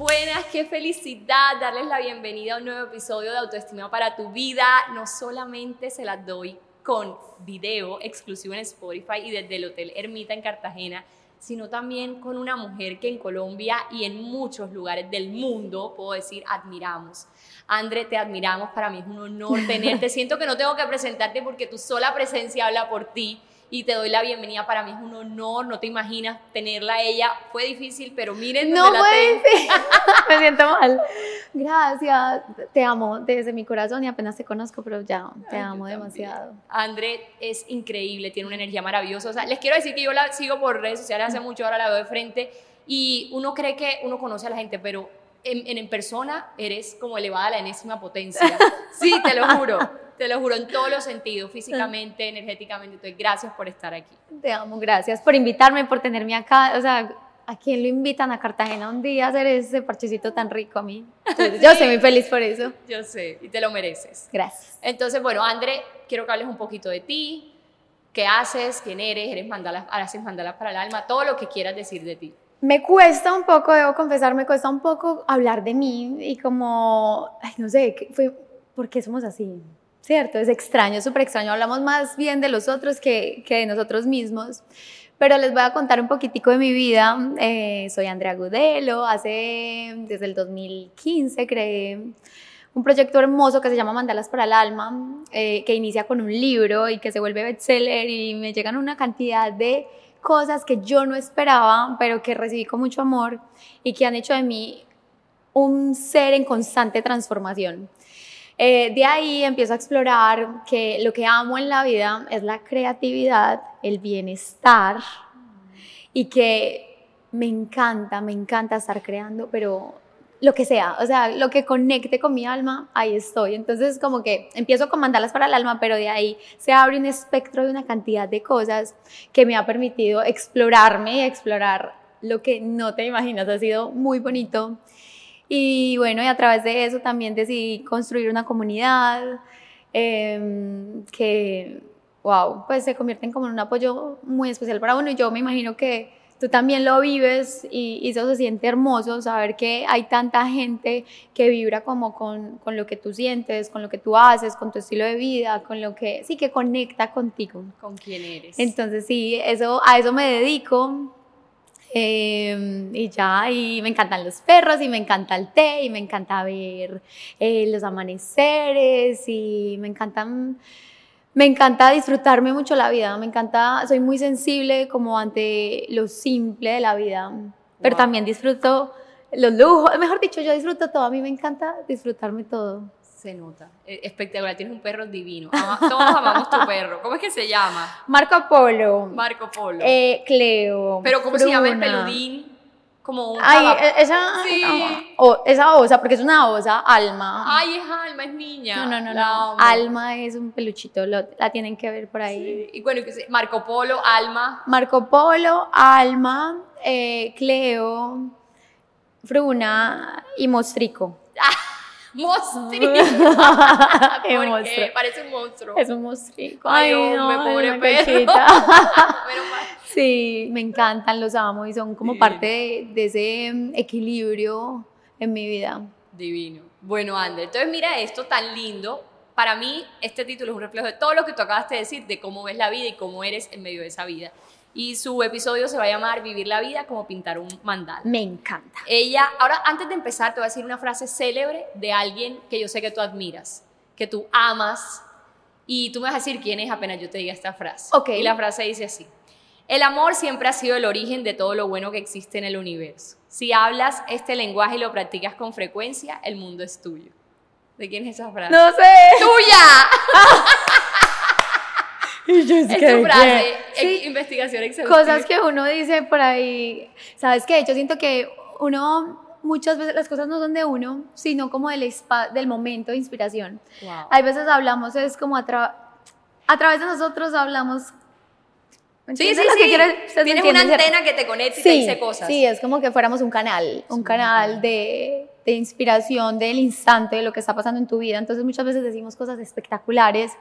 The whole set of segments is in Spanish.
buenas, qué felicidad darles la bienvenida a un nuevo episodio de Autoestima para tu vida. No solamente se las doy con video exclusivo en Spotify y desde el Hotel Ermita en Cartagena, sino también con una mujer que en Colombia y en muchos lugares del mundo, puedo decir, admiramos. Andre, te admiramos, para mí es un honor tenerte. Siento que no tengo que presentarte porque tu sola presencia habla por ti y te doy la bienvenida. Para mí es un honor, no te imaginas tenerla a ella. Fue difícil, pero miren no la fue Me siento mal. Gracias, te amo desde mi corazón y apenas te conozco, pero ya, te amo demasiado. André es increíble, tiene una energía maravillosa. O sea, les quiero decir que yo la sigo por redes sociales hace mucho, ahora la veo de frente y uno cree que uno conoce a la gente, pero en, en persona eres como elevada a la enésima potencia. Sí, te lo juro. Te lo juro, en todos los sentidos, físicamente, energéticamente. Entonces, gracias por estar aquí. Te amo, gracias por invitarme, por tenerme acá. O sea, ¿a quién lo invitan a Cartagena un día a hacer ese parchecito tan rico a mí? Yo soy muy feliz por eso. Yo sé, y te lo mereces. Gracias. Entonces, bueno, André, quiero que hables un poquito de ti, qué haces, quién eres, eres mandalas, haces mandalas para el alma, todo lo que quieras decir de ti. Me cuesta un poco, debo confesar, me cuesta un poco hablar de mí y como, no sé, fue, ¿por qué somos así? ¿cierto? Es extraño, súper extraño. Hablamos más bien de los otros que, que, de nosotros mismos. Pero les voy a contar un poquitico de mi vida. Eh, soy Andrea Gudelo. Hace, desde el 2015, creé un proyecto hermoso que se llama Mandalas para el Alma, eh, que inicia con un libro y que se vuelve bestseller y me llegan una cantidad de cosas que yo no esperaba, pero que recibí con mucho amor y que han hecho de mí un ser en constante transformación. Eh, de ahí empiezo a explorar que lo que amo en la vida es la creatividad, el bienestar y que me encanta, me encanta estar creando, pero lo que sea, o sea, lo que conecte con mi alma, ahí estoy. Entonces, como que empiezo con mandarlas para el alma, pero de ahí se abre un espectro de una cantidad de cosas que me ha permitido explorarme y explorar lo que no te imaginas. Ha sido muy bonito. Y bueno, y a través de eso también decidí construir una comunidad em, que, wow, pues se convierte en como un apoyo muy especial para uno. Y yo me imagino que tú también lo vives y, eso se siente hermoso, saber que hay tanta gente que vibra como con, con, lo que tú sientes, con lo que tú haces, con tu estilo de vida, con lo que, sí, que conecta contigo. Con quién eres. Entonces, sí, eso, a eso me dedico. Em, y ya, y me encantan los perros, y me encanta el té, y me encanta ver eh, los amaneceres, y me encantan, me encanta disfrutarme mucho la vida, me encanta, soy muy sensible como ante lo simple de la vida, pero también disfruto los lujos, mejor dicho, yo disfruto todo, a mí me encanta disfrutarme todo. Se nota. E, espectacular, tienes un perro divino. todos amamos tu perro. ¿Cómo es que se llama? Marco Polo. Marco Polo. Eh, Cleo. Pero ¿cómo se llama el peludín? Como un Ay, e, esa, sí. o, esa osa, porque es una osa, Alma. Ay, es Alma, es niña. No, no, no. Alma es un peluchito, la tienen que ver por ahí. Sí. Y bueno, Marco Polo, Alma. Marco Polo, Alma, eh, Cleo, Fruna y Mostrico. ¡Monstruo! Parece un monstruo. Es un monstruo. Ay, hombre, pobre perro. sí, me encantan, los amo y son como parte de, ese mm, equilibrio en mi vida. Divino. Bueno, Ander, entonces mira esto tan lindo. Para mí, este título es un reflejo de todo lo que tú acabaste de decir, de cómo ves la vida y cómo eres en medio de esa vida y su episodio se va a llamar Vivir la vida como pintar un mandala. Me encanta. Ella, ahora antes de empezar te voy a decir una frase célebre de alguien que yo sé que tú admiras, que tú amas y tú me vas a decir quién es apenas yo te diga esta frase. Ok. Y la frase dice así. El amor siempre ha sido el origen de todo lo bueno que existe en el universo. Si hablas este lenguaje y lo practicas con frecuencia, el mundo es tuyo. ¿De quién es esa frase? No sé. ¡Tuya! es, tu frase, investigación exhaustiva. Cosas que uno dice por ahí, ¿sabes qué? Yo siento que uno, muchas veces las cosas no son de uno, sino como del, del momento de inspiración. Hay veces hablamos, es como a, a través de nosotros hablamos Sí, sí, sí. Que Tienes una antena que te conecta y te dice cosas. Sí, es como que fuéramos un canal, un canal de, de, inspiración del instante, de lo que está pasando en tu vida. Entonces muchas veces decimos cosas espectaculares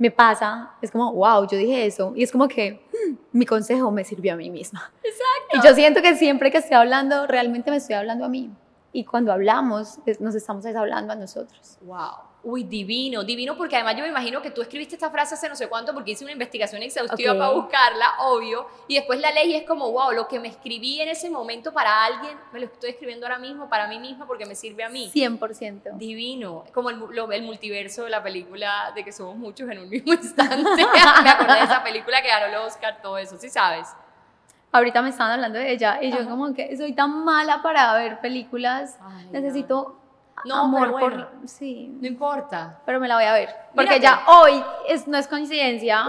me pasa, es como, wow, yo dije eso. Y es como que hmm, mi consejo me sirvió a mí misma. Exacto. Y yo siento que siempre que estoy hablando, realmente me estoy hablando a mí. y cuando hablamos nos estamos hablando a nosotros. Wow. Uy, divino, divino, porque además yo me imagino que tú escribiste esta frase hace no sé cuánto, porque hice una investigación exhaustiva para buscarla, obvio, y después la ley es como, wow, lo que me escribí en ese momento para alguien, me lo estoy escribiendo ahora mismo para mí misma porque me sirve a mí. 100%. Divino, como el, el multiverso de la película de que somos muchos en un mismo instante. me acordé de esa película que ganó el Oscar, todo eso, ¿sí sabes? Ahorita me estaban hablando de ella y yo como que soy tan mala para ver películas, necesito no, amor por sí. No importa. Pero me la voy a ver. Porque ya hoy es, no es coincidencia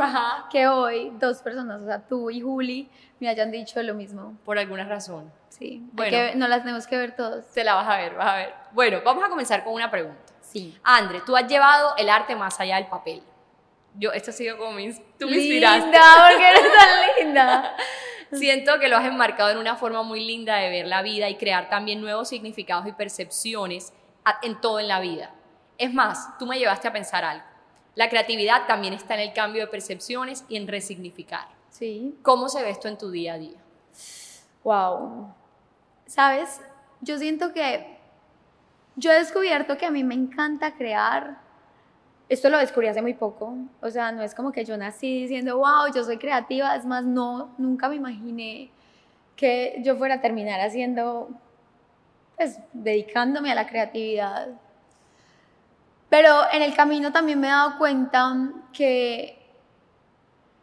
que hoy dos personas, o sea, tú y Juli, me hayan dicho lo mismo. Por alguna razón. Sí. Bueno, no las tenemos que ver todos. Te la vas a ver, vas a ver. Bueno, vamos a comenzar con una pregunta. Sí. Andre, tú has llevado el arte más allá del papel. Yo, esto ha sido como mi, tú me inspiraste. Linda, porque eres tan linda. Siento que lo has enmarcado en una forma muy linda de ver la vida y crear también nuevos significados y percepciones en todo en la vida. Es más, tú me llevaste a pensar algo. La creatividad también está en el cambio de percepciones y en resignificar. Sí. ¿Cómo se ve esto en tu día a día? Wow. ¿Sabes? Yo siento que yo he descubierto que a mí me encanta crear. Esto lo descubrí hace muy poco. O sea, no es como que yo nací diciendo, wow, yo soy creativa. Es más, no, nunca me imaginé que yo fuera a terminar haciendo pues, dedicándome a la creatividad. Pero en el camino también me he dado cuenta que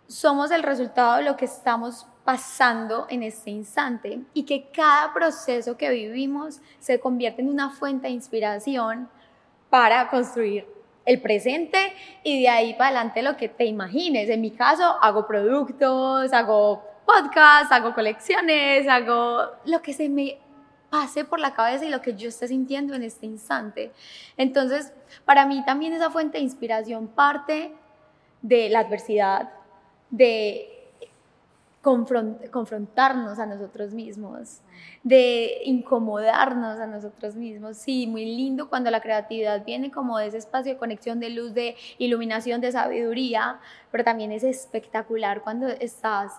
somos el resultado de lo que estamos pasando en este instante y que cada proceso que vivimos se convierte en una fuente de inspiración para construir el presente y de ahí para adelante lo que te imagines. En mi caso, hago productos, hago podcasts, hago colecciones, hago lo que se me pase por la cabeza y lo que yo esté sintiendo en este instante. Entonces, para mí también esa fuente de inspiración parte de la adversidad, de confrontarnos a nosotros mismos, de incomodarnos a nosotros mismos. Sí, muy lindo cuando la creatividad viene como de ese espacio de conexión, de luz, de iluminación, de sabiduría, pero también es espectacular cuando estás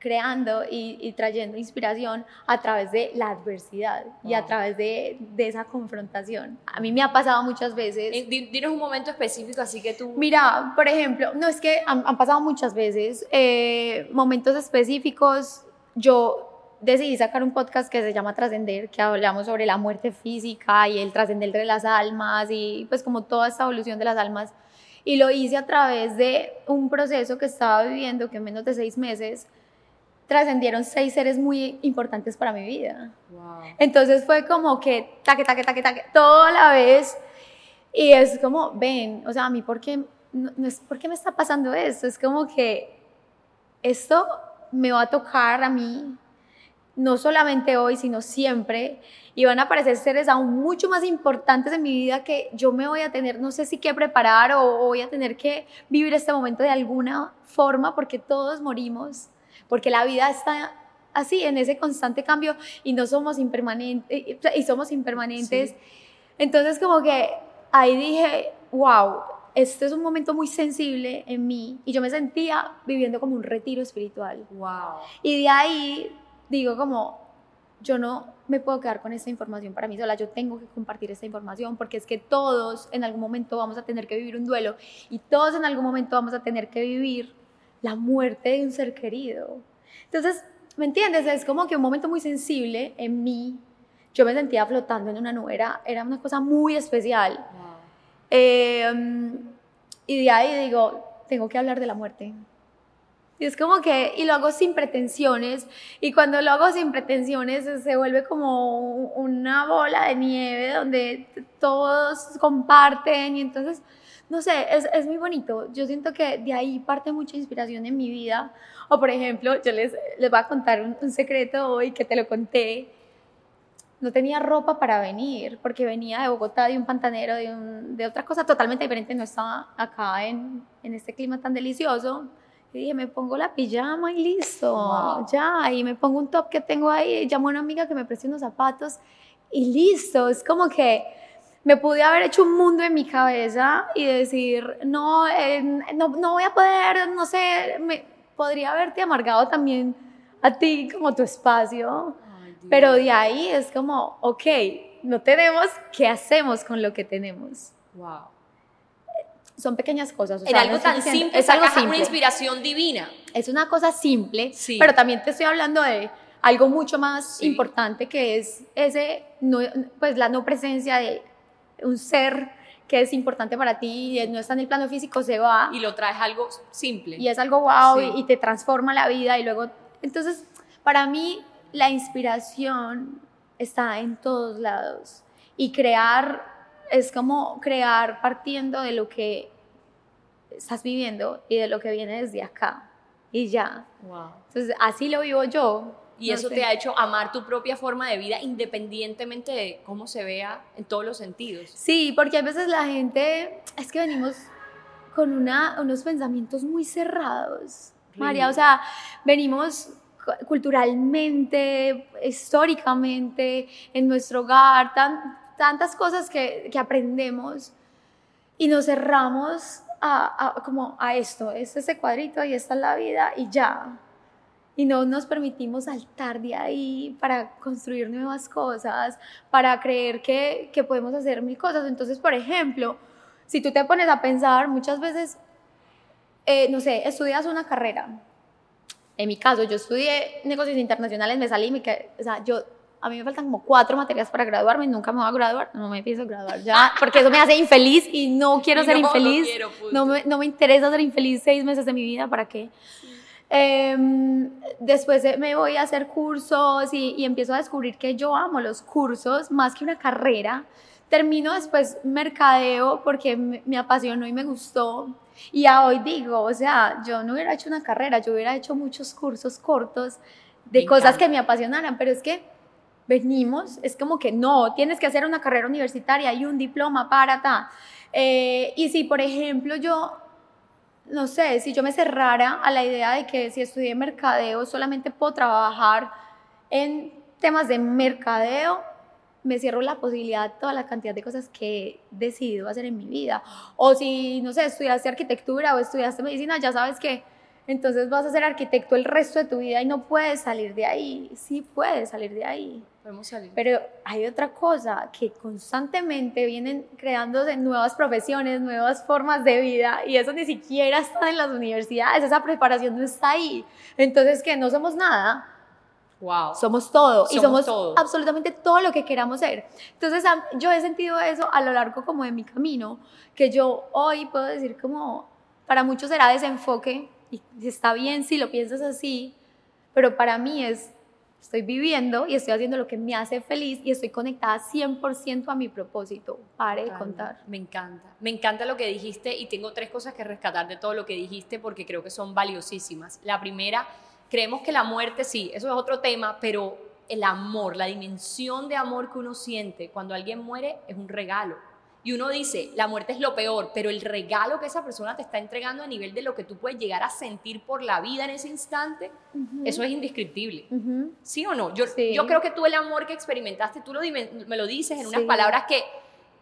creando y, trayendo inspiración a través de la adversidad y a través de, de, esa confrontación. A mí me ha pasado muchas veces. Eh, dinos un momento específico, así que tú... Mira, por ejemplo, no es que han, pasado muchas veces, eh, momentos específicos, yo decidí sacar un podcast que se llama Trascender, que hablamos sobre la muerte física y el trascender de las almas y pues como toda esta evolución de las almas. Y lo hice a través de un proceso que estaba viviendo que en menos de seis meses trascendieron seis seres muy importantes para mi vida. Entonces fue como que taque, taque, taque, taque, toda la vez. Y es como, ven, o sea, a mí, ¿por qué, no, es, ¿por qué me está pasando esto? Es como que esto me va a tocar a mí, no solamente hoy, sino siempre. Y van a aparecer seres aún mucho más importantes en mi vida que yo me voy a tener, no sé si que preparar o voy a tener que vivir este momento de alguna forma, porque todos morimos porque la vida está así, en ese constante cambio y no somos impermanentes, y somos impermanentes. Entonces como que ahí dije, wow, este es un momento muy sensible en mí y yo me sentía viviendo como un retiro espiritual. Wow. Y de ahí digo como, yo no me puedo quedar con esta información para mí sola, yo tengo que compartir esta información porque es que todos en algún momento vamos a tener que vivir un duelo y todos en algún momento vamos a tener que vivir la muerte de un ser querido. Entonces, ¿me entiendes? Es como que un momento muy sensible en mí. Yo me sentía flotando en una nube, era, una cosa muy especial. Em, y de ahí digo, tengo que hablar de la muerte. Y es como que, y lo hago sin pretensiones, y cuando lo hago sin pretensiones se vuelve como una bola de nieve donde todos comparten y entonces no sé, es, es, muy bonito. Yo siento que de ahí parte mucha inspiración en mi vida. O por ejemplo, yo les, les voy a contar un, secreto hoy que te lo conté. No tenía ropa para venir porque venía de Bogotá, de un pantanero, de, un, de otra cosa totalmente diferente. No estaba acá en, en este clima tan delicioso. Y dije, me pongo la pijama y listo, ya. Y me pongo un top que tengo ahí. Llamo a una amiga que me preste unos zapatos y listo. Es como que me pude haber hecho un mundo en mi cabeza y decir, no, no, no, voy a poder, no sé, me, podría haberte amargado también a ti como tu espacio, pero de ahí es como, ok, no tenemos, ¿qué hacemos con lo que tenemos? Wow. Son pequeñas cosas. o En algo no tan diciendo- simple, es algo simple. una inspiración divina. Es una cosa simple, Sí. pero también te estoy hablando de algo mucho más Sí. importante que es ese, no, pues la no presencia de un ser que es importante para ti y no está en el plano físico, se va Y lo traes algo simple. y es algo wow Sí. y, y te transforma la vida y luego, entonces, para mí la inspiración está en todos lados y crear es como crear partiendo de lo que estás viviendo y de lo que viene desde acá y ya. Wow. Entonces, así lo vivo yo. Y No eso sé. te ha hecho amar tu propia forma de vida independientemente de cómo se vea en todos los sentidos. Sí, porque a veces la gente, es que venimos con una, unos pensamientos muy cerrados, María, o sea, venimos cu- culturalmente, históricamente, en nuestro hogar, tan- tantas cosas que, que aprendemos y nos cerramos a, a- como a esto, es ese cuadrito y esta es la vida y ya. Y no nos permitimos saltar de ahí para construir nuevas cosas, para creer que, que podemos hacer mil cosas. Entonces, por ejemplo, si tú te pones a pensar, muchas veces, eh, no sé, estudias una carrera. En mi caso, yo estudié negocios internacionales, me salí, me quedé- o sea, yo, a mí me faltan como cuatro materias para graduarme, nunca me voy a graduar, no me pienso graduar ya, porque eso me hace infeliz y no quiero Y ser no, no infeliz. quiero, punto. No me, no me interesa ser infeliz seis meses de mi vida, ¿para qué? Em, después eh, me voy a hacer cursos y, y empiezo a descubrir que yo amo los cursos más que una carrera. Termino después mercadeo porque me, me apasionó y me gustó. Y a hoy digo, o sea, yo no hubiera hecho una carrera, yo hubiera hecho muchos cursos cortos de Me cosas encanta. que me apasionaran, pero es que venimos, es como que no, tienes que hacer una carrera universitaria y un diploma para ta. Eh, y si, por ejemplo, yo, no sé, si yo me cerrara a la idea de que si estudié mercadeo solamente puedo trabajar en temas de mercadeo, me cierro la posibilidad de toda la cantidad de cosas que he decidido hacer en mi vida. O si, no sé, estudiaste arquitectura o estudiaste medicina, ya sabes que entonces vas a ser arquitecto el resto de tu vida y no puedes salir de ahí. Sí puedes salir de ahí. Podemos salir. Pero hay otra cosa, que constantemente vienen creándose nuevas profesiones, nuevas formas de vida, y eso ni siquiera está en las universidades, esa preparación no está ahí. Entonces, que no somos nada, wow. somos todo, y Somos somos todo. absolutamente todo lo que queramos ser. Entonces, yo he sentido eso a lo largo como de mi camino, que yo hoy puedo decir como, para muchos será desenfoque, y está bien si lo piensas así, pero para mí es, estoy viviendo y estoy haciendo lo que me hace feliz y estoy conectada 100% a mi propósito. Pare de contar. Me encanta. Me encanta lo que dijiste y tengo tres cosas que rescatar de todo lo que dijiste porque creo que son valiosísimas. La primera, creemos que la muerte, sí, eso es otro tema, pero el amor, la dimensión de amor que uno siente cuando alguien muere es un regalo. Y uno dice, la muerte es lo peor, pero el regalo que esa persona te está entregando a nivel de lo que tú puedes llegar a sentir por la vida en ese instante, eso es indescriptible. ¿Sí o no? Yo, Sí. yo creo que tú el amor que experimentaste, tú lo me lo dices en unas Sí. palabras que,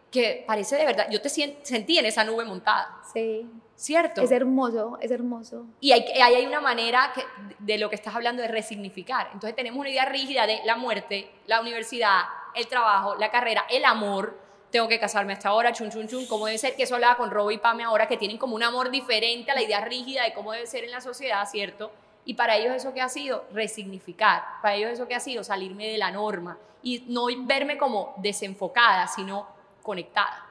que parece de verdad. Yo te sentí en esa nube montada, Sí, ¿cierto? es hermoso, es hermoso. Y hay, ahí hay una manera que, de lo que estás hablando de resignificar. Entonces tenemos una idea rígida de la muerte, la universidad, el trabajo, la carrera, el amor. Tengo que casarme hasta ahora, chun, chun, chun. ¿Cómo debe ser? Que eso hablaba con Robo y Pame ahora, que tienen como un amor diferente a la idea rígida de cómo debe ser en la sociedad, ¿cierto? Y para ellos eso que ha sido resignificar, para ellos eso que ha sido salirme de la norma y no verme como desenfocada, sino conectada.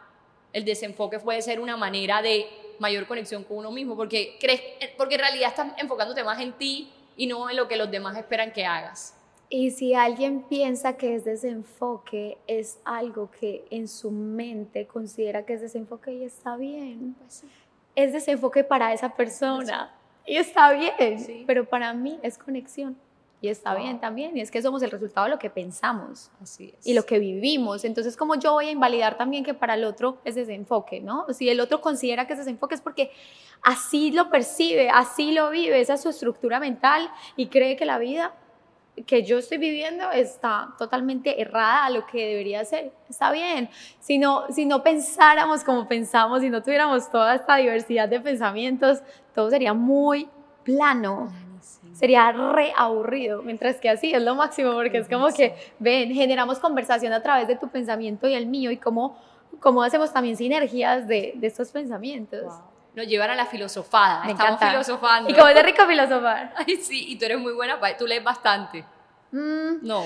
El desenfoque puede ser una manera de mayor conexión con uno mismo, porque, crees, porque en realidad estás enfocándote más en ti y no en lo que los demás esperan que hagas. Y si alguien piensa que es desenfoque, es algo que en su mente considera que es desenfoque y está bien. Es desenfoque para esa persona y está bien, Sí. pero para mí es conexión y está Wow. bien también. Y es que somos el resultado de lo que pensamos Así es. y lo que vivimos. Entonces, como yo voy a invalidar también que para el otro es desenfoque, ¿no? Si el otro considera que es desenfoque es porque así lo percibe, así lo vive, esa es su estructura mental y cree que la vida que yo estoy viviendo está totalmente errada a lo que debería ser. Está bien. Si no, si no pensáramos como pensamos, si no tuviéramos toda esta diversidad de pensamientos, todo sería muy plano. Planísimo. sería re aburrido, mientras que así es lo máximo, porque es como que, ven, generamos conversación a través de tu pensamiento y el mío y cómo, cómo hacemos también sinergias de, de estos pensamientos. Nos llevan a la filosofada, Me estamos encanta. filosofando. Y como es de rico filosofar. Ay, sí, y tú eres muy buena, tú lees bastante. Mm, No.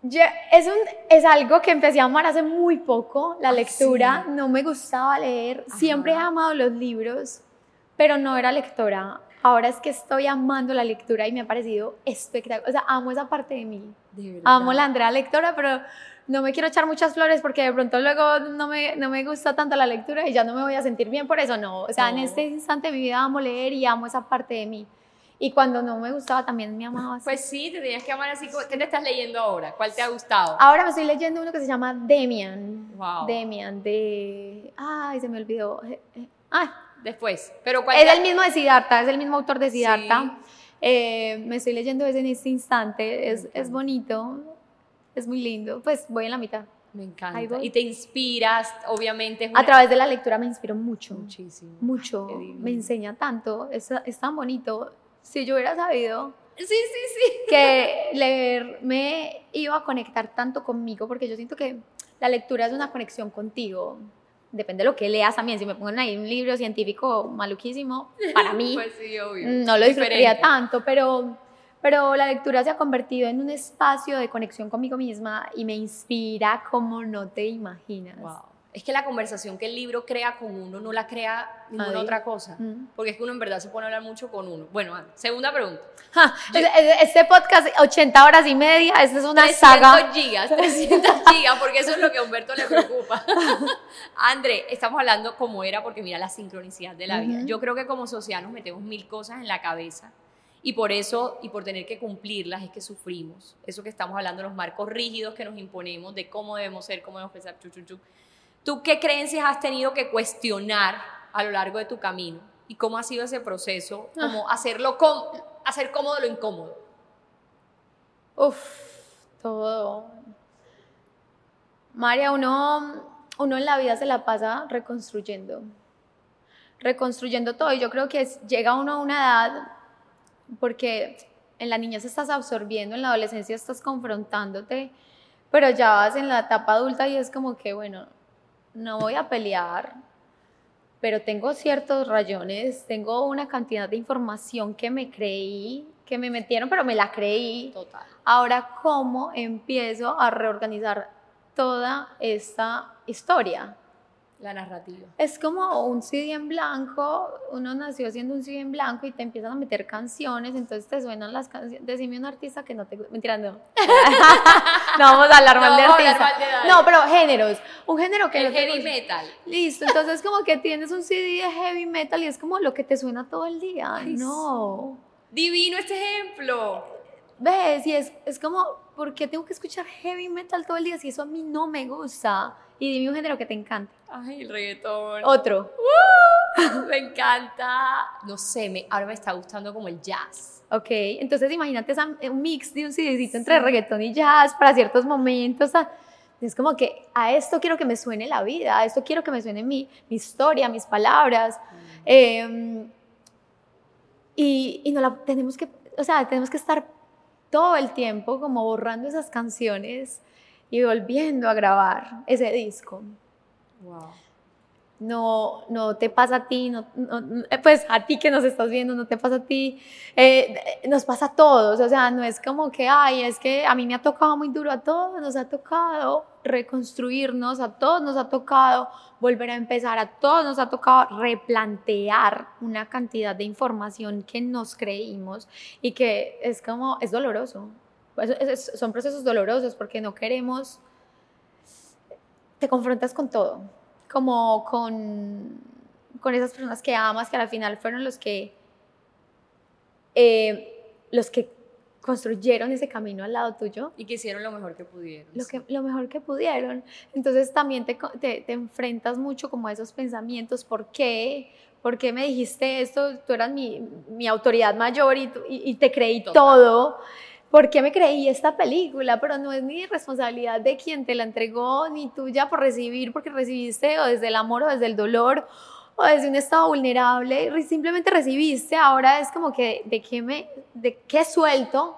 Yo- es, un, es algo que empecé a amar hace muy poco, la Ah, lectura. sí. No me gustaba leer. Siempre he Ajá. amado los libros, pero no era lectora. Ahora es que estoy amando la lectura y me ha parecido espectacular. O sea, amo esa parte de mí. De verdad. Amo la Andrea lectora, pero no me quiero echar muchas flores porque de pronto luego no me, no me gusta tanto la lectura y ya no me voy a sentir bien por eso. No, o sea, en No. este instante de mi vida amo leer y amo esa parte de mí. Y cuando no me gustaba también me amaba. así. Pues sí, te tenías que amar así. ¿Qué te estás leyendo ahora? ¿Cuál te ha gustado? Ahora me estoy leyendo uno que se llama Demian. Wow. Demian, de. Ay, se me olvidó. Eh, eh, Ay, Después. Pero ¿cuál es el mismo de Siddhartha, es el mismo autor de Siddhartha. Sí. Eh, me estoy leyendo ese en este instante. Es, es bonito, es muy lindo. Pues voy en la mitad. Me encanta. Y te inspiras, obviamente. A través de la lectura me inspiro mucho. Muchísimo. Mucho. Me enseña tanto. Es, es tan bonito. Si yo hubiera sabido Sí, sí, sí. que leer me iba a conectar tanto conmigo, porque yo siento que la lectura es una conexión contigo. Depende de lo que leas también. Si me ponen ahí un libro científico maluquísimo, para mí Pues sí, obvio. no lo disfrutaría tanto, pero, pero la lectura se ha convertido en un espacio de conexión conmigo misma y me inspira como no te imaginas. Wow. Es que la conversación que el libro crea con uno no la crea ninguna otra cosa. Mm. Porque es que uno en verdad se pone a hablar mucho con uno. Bueno, segunda pregunta. Ja, es- es- Este podcast, 80 horas y media, esta es una 300 saga. gigas, 300 gigas, porque eso es lo que a Humberto le preocupa. André, estamos hablando como era, porque mira la sincronicidad de la vida. Ujú. Yo creo que como sociedad nos metemos mil cosas en la cabeza y por eso, y por tener que cumplirlas, es que sufrimos. Eso que estamos hablando, los marcos rígidos que nos imponemos de cómo debemos ser, cómo debemos pensar, chu, chu, chu. ¿Tú qué creencias has tenido que cuestionar a lo largo de tu camino? ¿Y cómo ha sido ese proceso? Como hacerlo com- hacer cómodo lo incómodo. Uf, todo. María, uno, uno en la vida se la pasa reconstruyendo. Reconstruyendo todo. Y yo creo que llega uno a una edad, porque en la niñez estás absorbiendo, en la adolescencia estás confrontándote, pero ya vas en la etapa adulta y es como que, bueno, no voy a pelear, pero tengo ciertos rayones, tengo una cantidad de información que me creí, que me metieron, pero me la creí. Total. Ahora, ¿cómo empiezo a reorganizar toda esta historia? La narrativa. Es como un CD en blanco, uno nació siendo un CD en blanco y te empiezan a meter canciones, entonces te suenan las canciones. Decime un artista que no te. Mentira, no. no vamos a hablar mal No de artista. mal de nadie. No, pero géneros. Un género que El no te heavy metal. Listo, entonces como que tienes un CD de heavy metal y es como lo que te suena todo el día. Ay, no. Divino este ejemplo. ¿Ves? Y es, es como, ¿por qué tengo que escuchar heavy metal todo el día si eso a mí no me gusta? Y dime un género que te encante. Ay, el reggaetón. Otro. Me encanta. No sé, me, ahora me está gustando como el jazz. Ok, entonces imagínate esa, un mix de un CDcito entre reggaetón y jazz para ciertos momentos. Es como que a esto quiero que me suene la vida, a esto quiero que me suene mi, mi historia, mis palabras. Eh, y, y no la tenemos que, o sea, tenemos que estar todo el tiempo como borrando esas canciones y volviendo a grabar ese disco. Wow. No, no te pasa a ti, no, no- eh, pues a ti que nos estás viendo, no te pasa a ti, eh, nos pasa a todos, o sea, no es como que, ay, es que a mí me ha tocado muy duro, a todos nos ha tocado reconstruirnos, a todos nos ha tocado volver a empezar, a todos nos ha tocado replantear una cantidad de información que nos creímos y que es como, es doloroso, Pues, es- son procesos dolorosos porque no queremos, te confrontas con todo como con, con esas personas que amas, que al final fueron los que, eh, los que construyeron ese camino al lado tuyo, Y que hicieron lo mejor que pudieron. lo, que, lo mejor que pudieron. Entonces también te, te, te enfrentas mucho como a esos pensamientos, ¿por qué? ¿Por qué me dijiste esto? Tú eras mi, mi autoridad mayor y, y, y te creí Total. todo. ¿Por qué me creí esta película? Pero no es ni responsabilidad de quien te la entregó, ni tuya por recibir, porque recibiste o desde el amor o desde el dolor. o desde un estado vulnerable, simplemente recibiste, ahora es como que de qué me, de qué suelto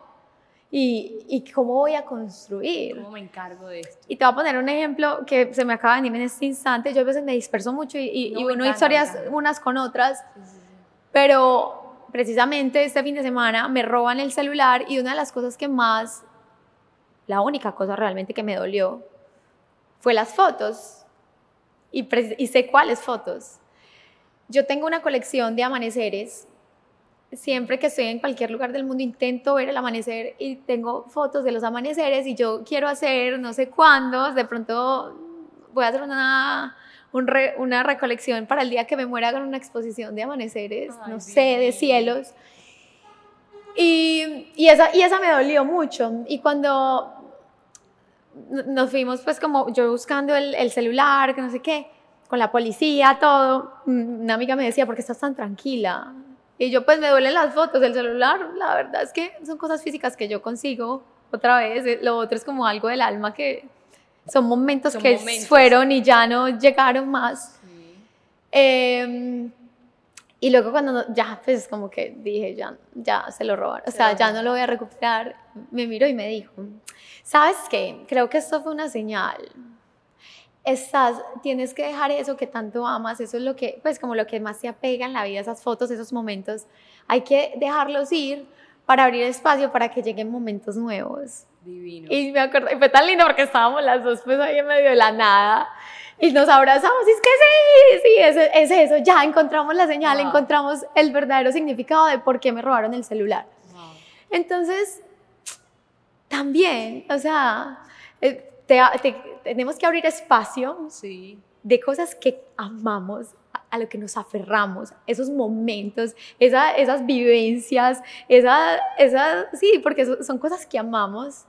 y, y cómo voy a construir. ¿Cómo me encargo de esto? Y te voy a poner un ejemplo que se me acaba de venir en este instante. Yo a veces me disperso mucho y, y, No, y uno encanta, historias unas con otras, Sí, sí, sí. pero precisamente este fin de semana me roban el celular y una de las cosas que más, la única cosa realmente que me dolió, fue las fotos. Y, sé cuáles fotos. Yo tengo una colección de amaneceres. Siempre que estoy en cualquier lugar del mundo intento ver el amanecer y tengo fotos de los amaneceres y yo quiero hacer no sé cuándo, de pronto voy a hacer una, un re- una recolección para el día que me muera con una exposición de amaneceres, Ay, no sé, de cielos. Y, y, esa, y esa me dolió mucho. Y cuando nos fuimos, pues como yo buscando el, el celular, que no sé qué, con la policía, todo, mm, una amiga me decía, ¿por qué estás tan tranquila? Y yo, pues me duelen las fotos del celular, la verdad es que son cosas físicas que yo consigo otra vez, eh, lo otro es como algo del alma que son momentos Son que momentos. fueron y ya no llegaron más. Sí. Eh, y luego cuando ya, pues como que dije, ya, ya se lo robaron, o Se sea, ya no lo voy a recuperar, me miró y me dijo, ¿sabes qué? Creo que esto fue una señal. Estás, tienes que dejar eso que tanto amas, eso es lo que, pues como lo que más te apega en la vida, esas fotos, esos momentos, hay que dejarlos ir para abrir espacio para que lleguen momentos nuevos. Divino. Y me acuerdo, y fue tan lindo porque estábamos las dos pues ahí en medio de la nada y nos abrazamos y es que sí, sí, es, es eso, ya encontramos la señal, Wow. encontramos el verdadero significado de por qué me robaron el celular. Wow. Entonces, también, o sea, eh, te- te- tenemos que abrir espacio Sí. de cosas que amamos, a, lo que nos aferramos, esos momentos, esa- esas vivencias, esa, esa, sí, porque so- son cosas que amamos.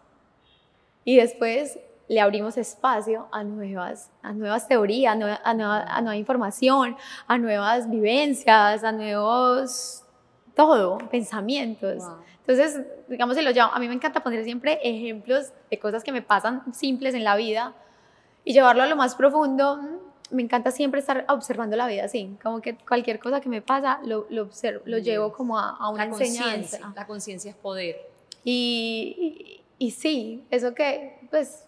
Y después le abrimos espacio a nuevas, a nuevas teorías, a nueva, a nueva- a nueva información, a nuevas vivencias, a nuevos, todo, pensamientos. Wow. Entonces, digamos, se lo llamo- a mí me encanta poner siempre ejemplos de cosas que me pasan simples en la vida y llevarlo a lo más profundo. Me encanta siempre estar observando la vida así, como que cualquier cosa que me pasa lo, lo, observo, lo llevo como a, a una La enseñanza. La conciencia es poder. Y, y, sí, eso que pues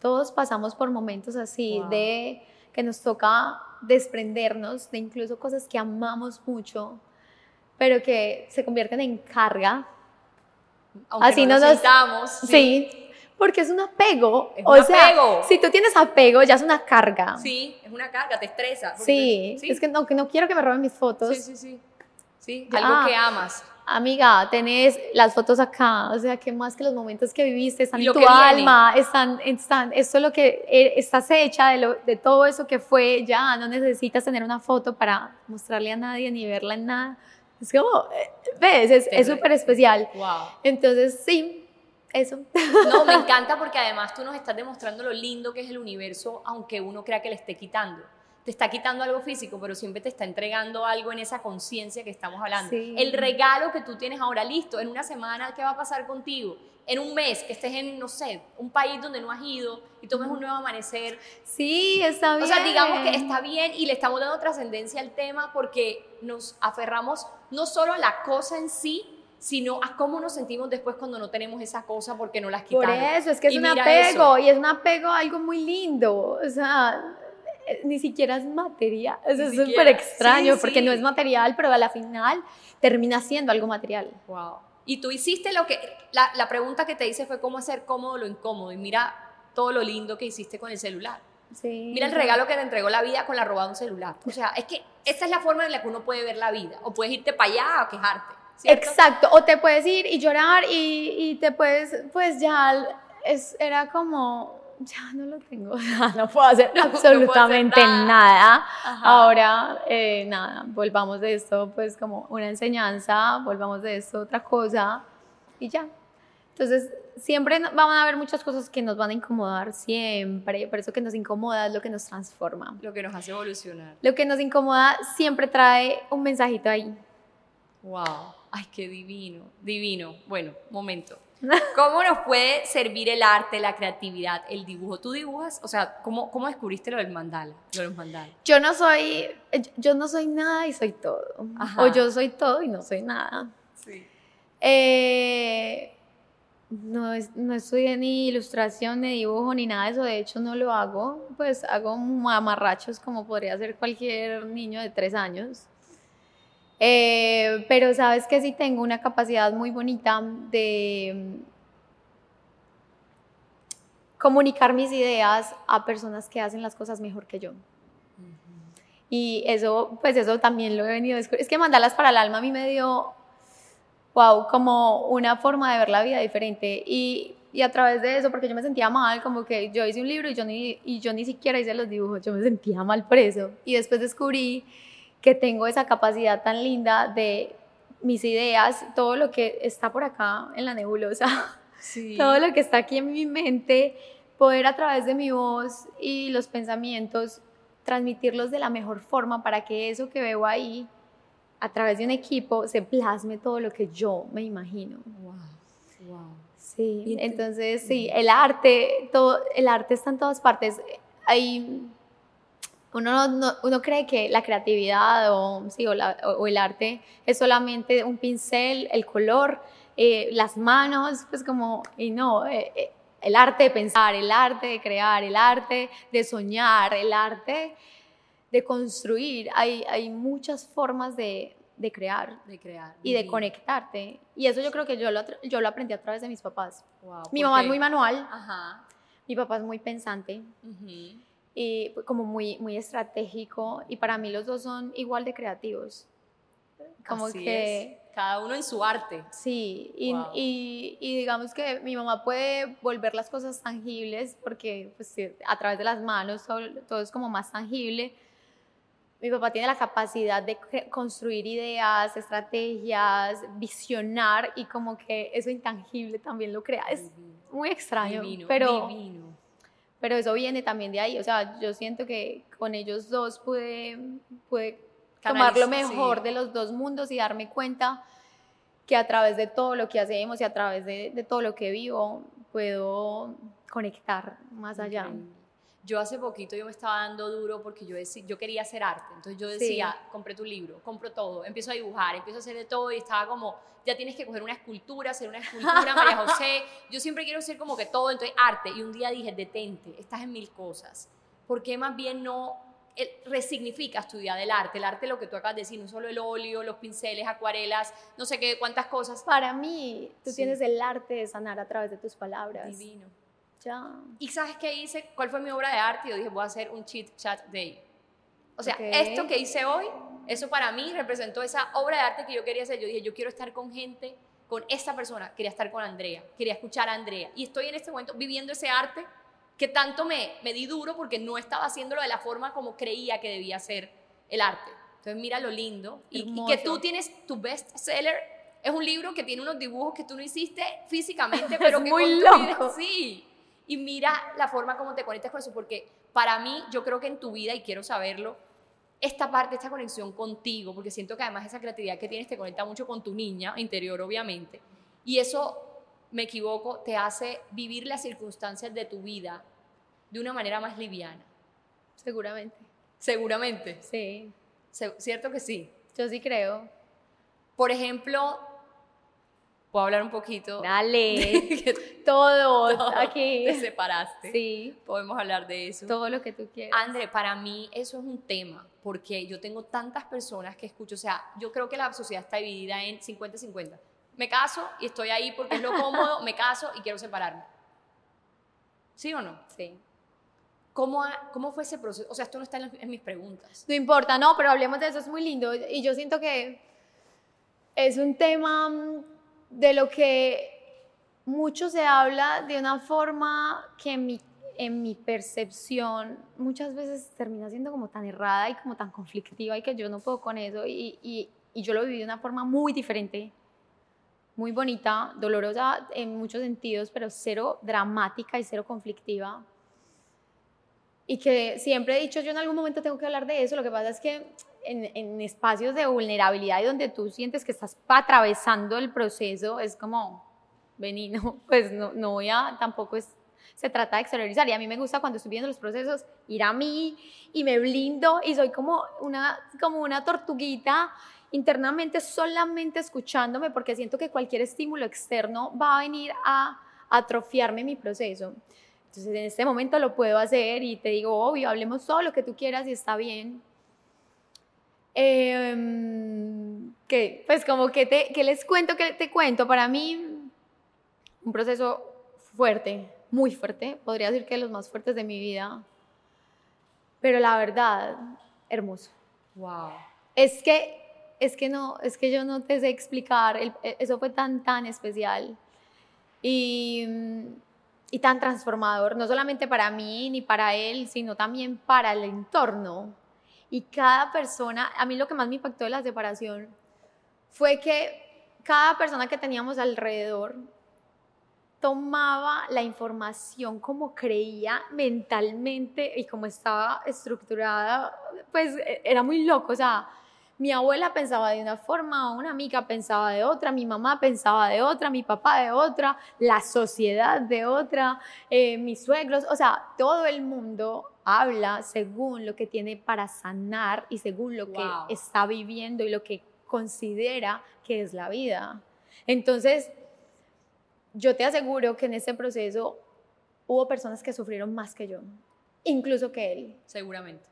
todos pasamos por momentos así, Wow. de que nos toca desprendernos de incluso cosas que amamos mucho, pero que se convierten en carga. Aunque Así no no nos nos- sintamos. Sí, porque es un apego. Es o un sea, apego. si tú tienes apego, ya es una carga. Sí, es una carga, te estresa. Sí, te- es que no, que no quiero que me roben mis fotos. Sí, sí, sí. Sí, Ya. algo que amas. Amiga, tenés las fotos acá, o sea, que más que los momentos que viviste están en tu viene. alma, están, están, esto es lo que eh, estás hecha de, lo, de todo eso que fue, ya no necesitas tener una foto para mostrarle a nadie ni verla en nada. Es como, eh, ves, es Te es súper especial. Wow. Entonces, sí, eso. No, me encanta porque además tú nos estás demostrando lo lindo que es el universo, aunque uno crea que le esté quitando. Te está quitando algo físico, pero siempre te está entregando algo en esa conciencia que estamos hablando. Sí. El regalo que tú tienes ahora listo, en una semana, ¿qué va a pasar contigo? En un mes, que estés en, no sé, un país donde no has ido y tomes un nuevo amanecer. Sí, está bien. O sea, digamos que está bien y le estamos dando trascendencia al tema porque nos aferramos no solo a la cosa en sí, sino a cómo nos sentimos después cuando no tenemos esa cosa porque no las Por quitaron. eso, es que es Y un apego, eso. y es un apego a algo muy lindo, o sea, ni siquiera es material, eso es súper extraño, sí, porque sí. no es material, pero a la final termina siendo algo material. Wow. Y tú hiciste lo que, la, la pregunta que te hice fue cómo hacer cómodo lo incómodo. Y mira todo lo lindo que hiciste con el celular. Sí. Mira el regalo que te entregó la vida con la robada de un celular. O sea, es que esta es la forma en la que uno puede ver la vida. O puedes irte para allá o quejarte. ¿cierto? Exacto, o te puedes ir y llorar y, y te puedes, pues ya, es, era como, ya no lo tengo, no puedo hacer No, no puedo absolutamente hacer nada. Ahora, eh, nada, volvamos de esto, pues como una enseñanza, volvamos de esto otra cosa y ya. Entonces, siempre van a haber muchas cosas que nos van a incomodar, siempre, por eso que nos incomoda es lo que nos transforma. Lo que nos hace evolucionar. Lo que nos incomoda siempre trae un mensajito ahí. Wow. Ay, qué divino. Divino. Bueno, momento. ¿Cómo nos puede servir el arte, la creatividad, el dibujo? ¿Tú dibujas? O sea, ¿cómo, cómo descubriste lo del mandala? Lo de los mandalas. Yo no soy, yo no soy nada y soy todo. O yo soy todo y no soy nada. Sí. Eh, no, no estudié ni ilustración, ni dibujo, ni nada de eso. De hecho, no lo hago. Pues hago amarrachos como podría ser cualquier niño de tres años. Eh, pero sabes que sí tengo una capacidad muy bonita de mm, comunicar mis ideas a personas que hacen las cosas mejor que yo. Y eso, pues eso también lo he venido Es que mandarlas para el alma a mí me dio, wow, como una forma de ver la vida diferente. Y, y a través de eso, porque yo me sentía mal, como que yo hice un libro y yo ni, y yo ni siquiera hice los dibujos, yo me sentía mal por eso. Y después descubrí que tengo esa capacidad tan linda de mis ideas, todo lo que está por acá en la nebulosa, todo lo que está aquí en mi mente, poder a través de mi voz y los pensamientos transmitirlos de la mejor forma para que eso que veo ahí, a través de un equipo, se plasme todo lo que yo me imagino. Wow. Wow. Sí, entonces sí, el arte, todo, el arte está en todas partes. Hay uno, uno cree que la creatividad o, sí, o, o, el arte es solamente un pincel, el color, eh, las manos, pues como, y no, eh, eh, el arte de pensar, el arte de crear, el arte de soñar, el arte de construir. Hay, hay muchas formas de, de crear, de crear y de conectarte. Y eso yo creo que yo lo, yo lo aprendí a través de mis papás. mi mamá es muy manual, Ajá. mi papá es muy pensante y como muy, muy estratégico y para mí los dos son igual de creativos. Como que... Cada uno en su arte. Sí, y, y, y, digamos que mi mamá puede volver las cosas tangibles porque pues, a través de las manos todo, es como más tangible. Mi papá tiene la capacidad de construir ideas, estrategias, visionar y como que eso intangible también lo crea. Es muy extraño, pero... Divino pero eso viene también de ahí, o sea, yo siento que con ellos dos pude, pude tomar lo mejor de los dos mundos y darme cuenta que a través de todo lo que hacemos y a través de, de todo lo que vivo puedo conectar más allá. Yo hace poquito yo me estaba dando duro porque yo, decía, yo quería hacer arte, entonces yo decía, compré tu libro, compro todo, empiezo a dibujar, empiezo a hacer de todo y estaba como, ya tienes que coger una escultura, hacer una escultura, María José, yo siempre quiero ser como que todo, entonces arte, y un día dije, detente, estás en mil cosas, ¿por qué más bien no resignificas tu día del arte? El arte, lo que tú acabas de decir, no solo el óleo, los pinceles, acuarelas, no sé qué, cuántas cosas. Para mí, tú tienes el arte de sanar a través de tus palabras. Divino ¿Y sabes qué hice? ¿Cuál fue mi obra de arte? Yo dije, voy a hacer un chit chat day. O sea, esto que hice hoy, eso para mí representó esa obra de arte que yo quería hacer. Yo dije, yo quiero estar con gente, con esta persona. Quería estar con Andrea, quería escuchar a Andrea. Y estoy en este momento viviendo ese arte que tanto me, me di duro porque no estaba haciéndolo de la forma como creía que debía ser el arte. Entonces, mira lo lindo. Y, que tú tienes tu best seller. Es un libro que tiene unos dibujos que tú no hiciste físicamente, pero que muy loco. sí y mira la forma como te conectas con eso, porque para mí, yo creo que en tu vida, y quiero saberlo, esta parte, esta conexión contigo, porque siento que además esa creatividad que tienes te conecta mucho con tu niña interior, obviamente, y eso, me equivoco, te hace vivir las circunstancias de tu vida de una manera más liviana. Seguramente. Seguramente. Sí. ¿Cierto que sí? Yo sí creo. Por ejemplo, puedo hablar un poquito. Dale. todo, aquí. Te separaste. Sí. Podemos hablar de eso. Todo lo que tú quieras. André, para mí eso es un tema, porque yo tengo tantas personas que escucho, o sea, yo creo que la sociedad está dividida en 50-50. Me caso y estoy ahí porque es lo cómodo, me caso y quiero separarme. ¿Sí o no? Sí. ¿Cómo, ¿Cómo fue ese proceso? O sea, esto no está en, en mis preguntas. No importa, no, pero hablemos de eso, es muy lindo. Y yo siento que es un tema de lo que mucho se habla de una forma que en mi, en mi percepción muchas veces termina siendo como tan errada y como tan conflictiva y que yo no puedo con eso y, y, yo lo viví de una forma muy diferente, muy bonita, dolorosa en muchos sentidos, pero cero dramática y cero conflictiva. Y que siempre he dicho, yo en algún momento tengo que hablar de eso, lo que pasa es que en, espacios de vulnerabilidad y donde tú sientes que estás atravesando el proceso, es como, vení, no, pues no, no voy a, tampoco se trata de exteriorizar. Y a mí me gusta cuando estoy viendo los procesos ir a mí y me blindo y soy como una, como una tortuguita internamente solamente escuchándome porque siento que cualquier estímulo externo va a venir a atrofiarme mi proceso. Entonces en este momento lo puedo hacer y te digo, obvio, hablemos todo lo que tú quieras y está bien. Eh, que pues como que, te, que les cuento, que te cuento, para mí un proceso fuerte, muy fuerte, podría decir que los más fuertes de mi vida, pero la verdad, hermoso. Wow. Es que, es que no, es que yo no te sé explicar, el, eso fue tan, tan especial y, y tan transformador, no solamente para mí ni para él, sino también para el entorno. Y cada persona, a mí lo que más me impactó de la separación fue que cada persona que teníamos alrededor tomaba la información como creía mentalmente y como estaba estructurada, pues e, era muy loco, o sea, mi abuela pensaba de una forma, una amiga pensaba de otra, mi mamá pensaba de otra, mi papá de otra, la sociedad de otra, eh, mis suegros, o sea, todo el mundo habla según lo que tiene para sanar y según lo que está viviendo y lo que considera que es la vida. Entonces, yo te aseguro que en ese proceso hubo personas que sufrieron más que yo, incluso que él. Seguramente.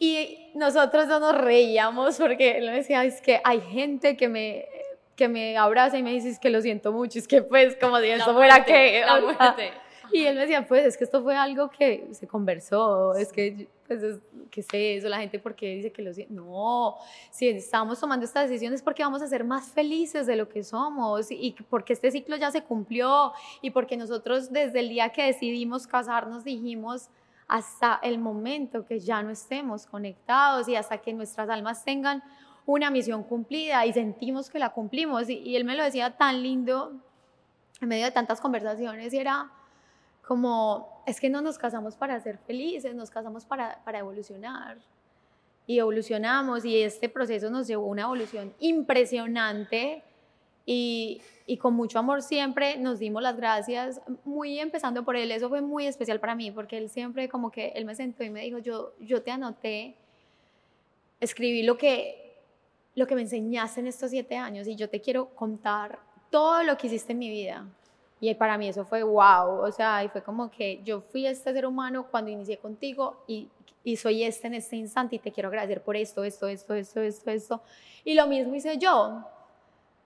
Y nosotros no nos reíamos porque él me decía, es que hay gente que me, que me abraza y me dice, es que lo siento mucho, es que pues como si esto fuera que... La muerte. Y él me decía, pues es que esto fue algo que se conversó, es que, pues, es, ¿qué sé eso? La gente, ¿por qué dice que lo siente? No, si estamos tomando estas decisiones porque vamos a ser más felices de lo que somos y porque este ciclo ya se cumplió y porque nosotros desde el día que decidimos casarnos dijimos, hasta el momento que ya no estemos conectados y hasta que nuestras almas tengan una misión cumplida y sentimos que la cumplimos. Y, él me lo decía tan lindo en medio de tantas conversaciones y era como, es que no nos casamos para ser felices, nos casamos para, para evolucionar. Y evolucionamos y este proceso nos llevó a una evolución impresionante y, y, con mucho amor siempre nos dimos las gracias, muy empezando por él, eso fue muy especial para mí, porque él siempre como que, él me sentó y me dijo, yo, yo te anoté, escribí lo que, lo que me enseñaste en estos siete años y yo te quiero contar todo lo que hiciste en mi vida. Y para mí eso fue wow, o sea, y fue como que yo fui este ser humano cuando inicié contigo y, y soy este en este instante y te quiero agradecer por esto, esto, esto, esto, esto, esto. Y lo mismo hice yo.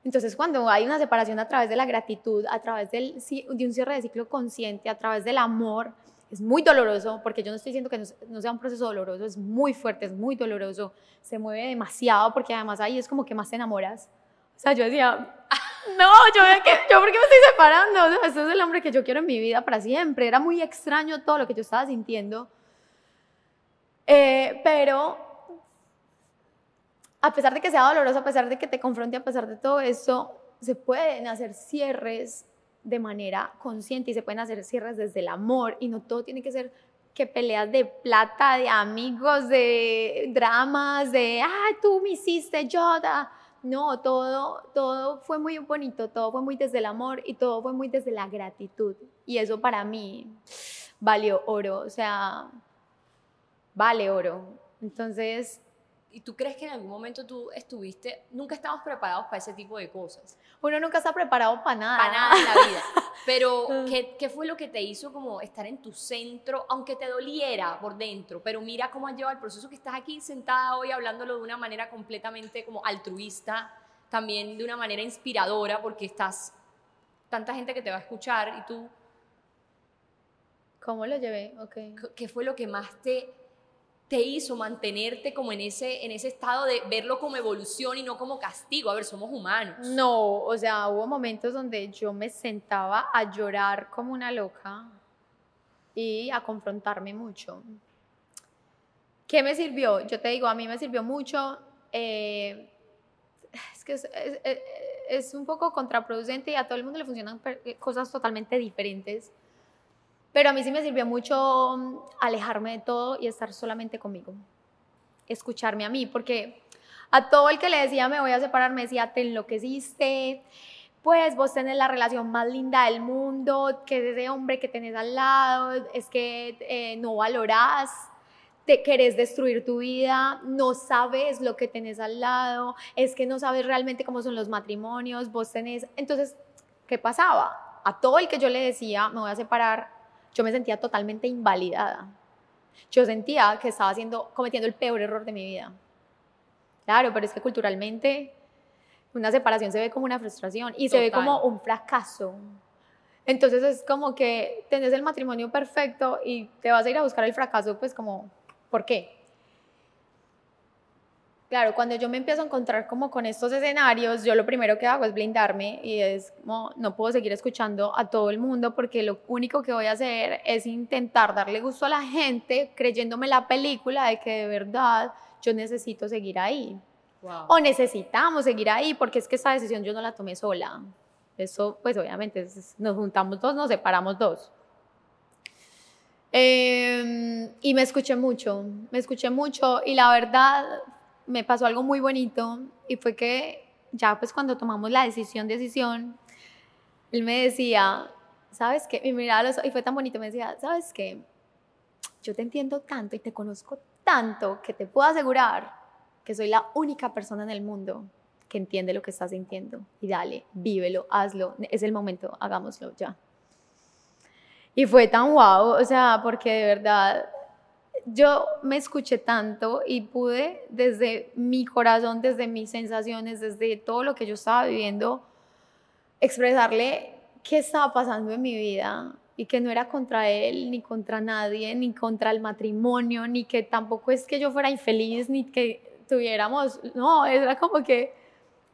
Entonces, cuando hay una separación a través de la gratitud, a través del, de un cierre de ciclo consciente, a través del amor, es muy doloroso, porque yo no estoy diciendo que no, sea un proceso doloroso, es muy fuerte, es muy doloroso, se mueve demasiado, porque además ahí es como que más te enamoras. O sea, yo decía, no, yo, yo ¿por qué me estoy separando? O sea, este es el hombre que yo quiero en mi vida para siempre. Era muy extraño todo lo que yo estaba sintiendo. Eh, pero a pesar de que sea doloroso, a pesar de que te confronte, a pesar de todo eso, se pueden hacer cierres de manera consciente y se pueden hacer cierres desde el amor y no todo tiene que ser que peleas de plata, de amigos, de dramas, de, ay, tú me hiciste, yo, no, todo, todo fue muy bonito, todo fue muy desde el amor y todo fue muy desde la gratitud. Y eso para mí valió oro, o sea, vale oro. Entonces, ¿Y tú crees que en algún momento tú estuviste, nunca estamos preparados para ese tipo de cosas? Uno nunca está preparado para nada. Para nada en la vida. Pero, ¿qué, ¿qué, fue lo que te hizo como estar en tu centro, aunque te doliera por dentro? Pero mira cómo has llevado el proceso que estás aquí sentada hoy hablándolo de una manera completamente como altruista, también de una manera inspiradora, porque estás, tanta gente que te va a escuchar y tú... ¿Cómo lo llevé? Okay. ¿Qué fue lo que más te te hizo mantenerte como en ese, en ese estado de verlo como evolución y no como castigo? A ver, somos humanos. No, o sea, hubo momentos donde yo me sentaba a llorar como una loca y a confrontarme mucho. ¿Qué me sirvió? Yo te digo, a mí me sirvió mucho. Eh, es que es, es, un poco contraproducente y a todo el mundo le funcionan cosas totalmente diferentes. Pero a mí sí me sirvió mucho mm, alejarme de todo y estar solamente conmigo. Escucharme a mí, porque a todo el que le decía me voy a separar, me decía, te enloqueciste, pues vos tenés la relación más linda del mundo, que es ese hombre que tenés al lado, es que eh, no valorás, te querés destruir tu vida, no sabes lo que tenés al lado, es que no sabes realmente cómo son los matrimonios, vos tenés, entonces, ¿qué pasaba? A todo el que yo le decía, me voy a separar, yo me sentía totalmente invalidada. Yo sentía que estaba haciendo, cometiendo el peor error de mi vida. Claro, pero es que culturalmente una separación se ve como una frustración y se ve como un fracaso. Entonces es como que tenés el matrimonio perfecto y te vas a ir a buscar el fracaso, pues como, ¿por qué? Claro, cuando yo me empiezo a encontrar como con estos escenarios, yo lo primero que hago es blindarme y es como, no puedo seguir escuchando a todo el mundo porque lo único que voy a hacer es intentar darle gusto a la gente creyéndome la película de que de verdad yo necesito seguir ahí. O necesitamos seguir ahí porque es que esa decisión yo no la tomé sola. Eso, pues obviamente, nos juntamos dos, nos separamos dos. Em, y me escuché mucho, me escuché mucho y la verdad me pasó algo muy bonito y fue que ya pues cuando tomamos la decisión, decisión, él me decía, ¿sabes qué? Y miraba y fue tan bonito, me decía, ¿sabes qué? Yo te entiendo tanto y te conozco tanto que te puedo asegurar que soy la única persona en el mundo que entiende lo que estás sintiendo. Y dale, vívelo, hazlo, es el momento, hagámoslo ya. Y fue tan guau, o sea, porque de verdad yo me escuché tanto y pude desde mi corazón, desde mis sensaciones, desde todo lo que yo estaba viviendo, expresarle qué estaba pasando en mi vida y que no era contra él, ni contra nadie, ni contra el matrimonio, ni que tampoco es que yo fuera infeliz, ni que tuviéramos, no, era como que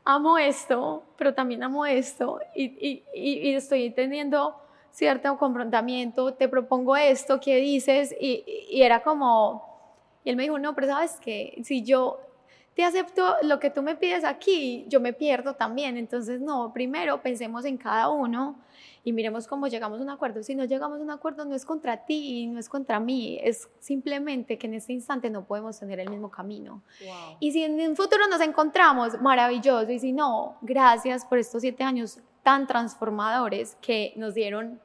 amo esto, pero también amo esto y, estoy teniendo cierto confrontamiento, te propongo esto, ¿qué dices? Y, y, era como, y él me dijo, no, pero sabes que si yo te acepto lo que tú me pides aquí, yo me pierdo también, entonces no, primero pensemos en cada uno y miremos cómo llegamos a un acuerdo. Si no llegamos a un acuerdo, no es contra ti, no es contra mí, es simplemente que en este instante no podemos tener el mismo camino. Y si en un futuro nos encontramos, maravilloso, y si no, gracias por estos siete años tan transformadores que nos dieron,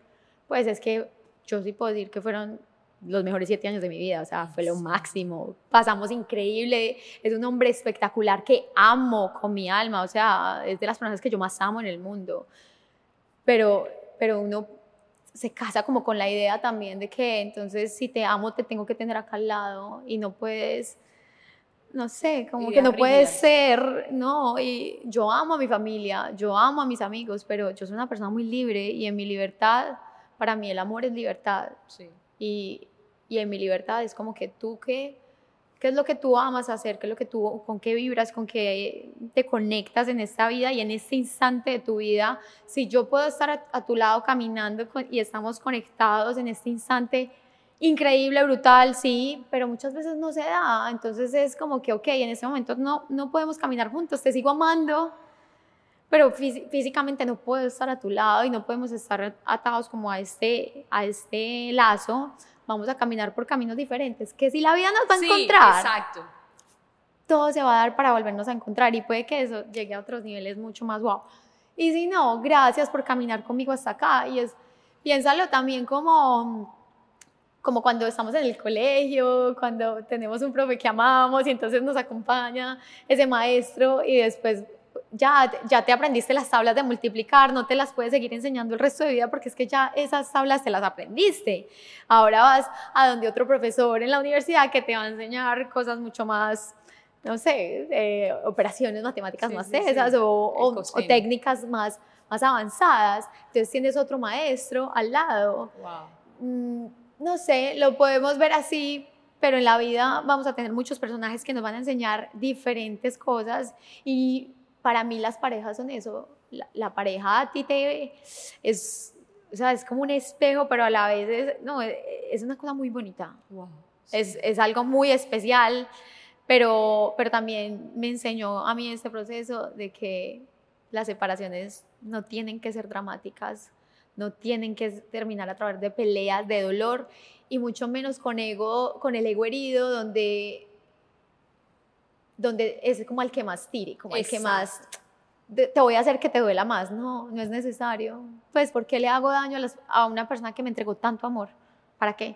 pues es que yo sí puedo decir que fueron los mejores siete años de mi vida, o sea, fue lo máximo. Pasamos increíble, es un hombre espectacular que amo con mi alma, o sea, es de las personas que yo más amo en el mundo. Pero pero uno se casa como con la idea también de que entonces si te amo te tengo que tener acá al lado y no puedes, no sé, como que no puedes ser, no, y yo amo a mi familia, yo amo a mis amigos, pero yo soy una persona muy libre y en mi libertad, para mí el amor es libertad. Sí. Y, y en mi libertad es como que tú que qué es lo que tú amas hacer, qué es lo que tú, con qué vibras, con qué te conectas en esta vida y en este instante de tu vida. Si yo puedo estar a, tu lado caminando y estamos conectados en este instante, increíble, brutal, sí, pero muchas veces no se da. Entonces es como que, ok, en este momento no, no podemos caminar juntos, te sigo amando, pero físicamente no puedo estar a tu lado y no podemos estar atados como a este, a este lazo vamos a caminar por caminos diferentes, que si la vida nos va a encontrar, exacto. todo se va a dar para volvernos a encontrar y puede que eso llegue a otros niveles mucho más guau. Y si no, gracias por caminar conmigo hasta acá y es, piénsalo también como como cuando estamos en el colegio, cuando tenemos un profe que amamos y entonces nos acompaña ese maestro y después ya, ya te aprendiste las tablas de multiplicar, no te las puedes seguir enseñando el resto de vida porque es que ya esas tablas te las aprendiste. Ahora vas a donde otro profesor en la universidad que te va a enseñar cosas mucho más, no sé, eh, operaciones matemáticas más esas o, o, técnicas más, más avanzadas. Entonces tienes otro maestro al lado. Mm, no sé, lo podemos ver así, pero en la vida vamos a tener muchos personajes que nos van a enseñar diferentes cosas y para mí las parejas son eso. La, pareja a ti te es, o sea, es como un espejo, pero a la vez es, no, es una cosa muy bonita. es, es, algo muy especial, pero, pero también me enseñó a mí este proceso de que las separaciones no tienen que ser dramáticas, no tienen que terminar a través de peleas, de dolor, y mucho menos con, ego, con el ego herido, donde donde es como el que más tire, como el que más te voy a hacer que te duela más. No, no es necesario. Pues, ¿por qué le hago daño a, las- a una persona que me entregó tanto amor? ¿Para qué?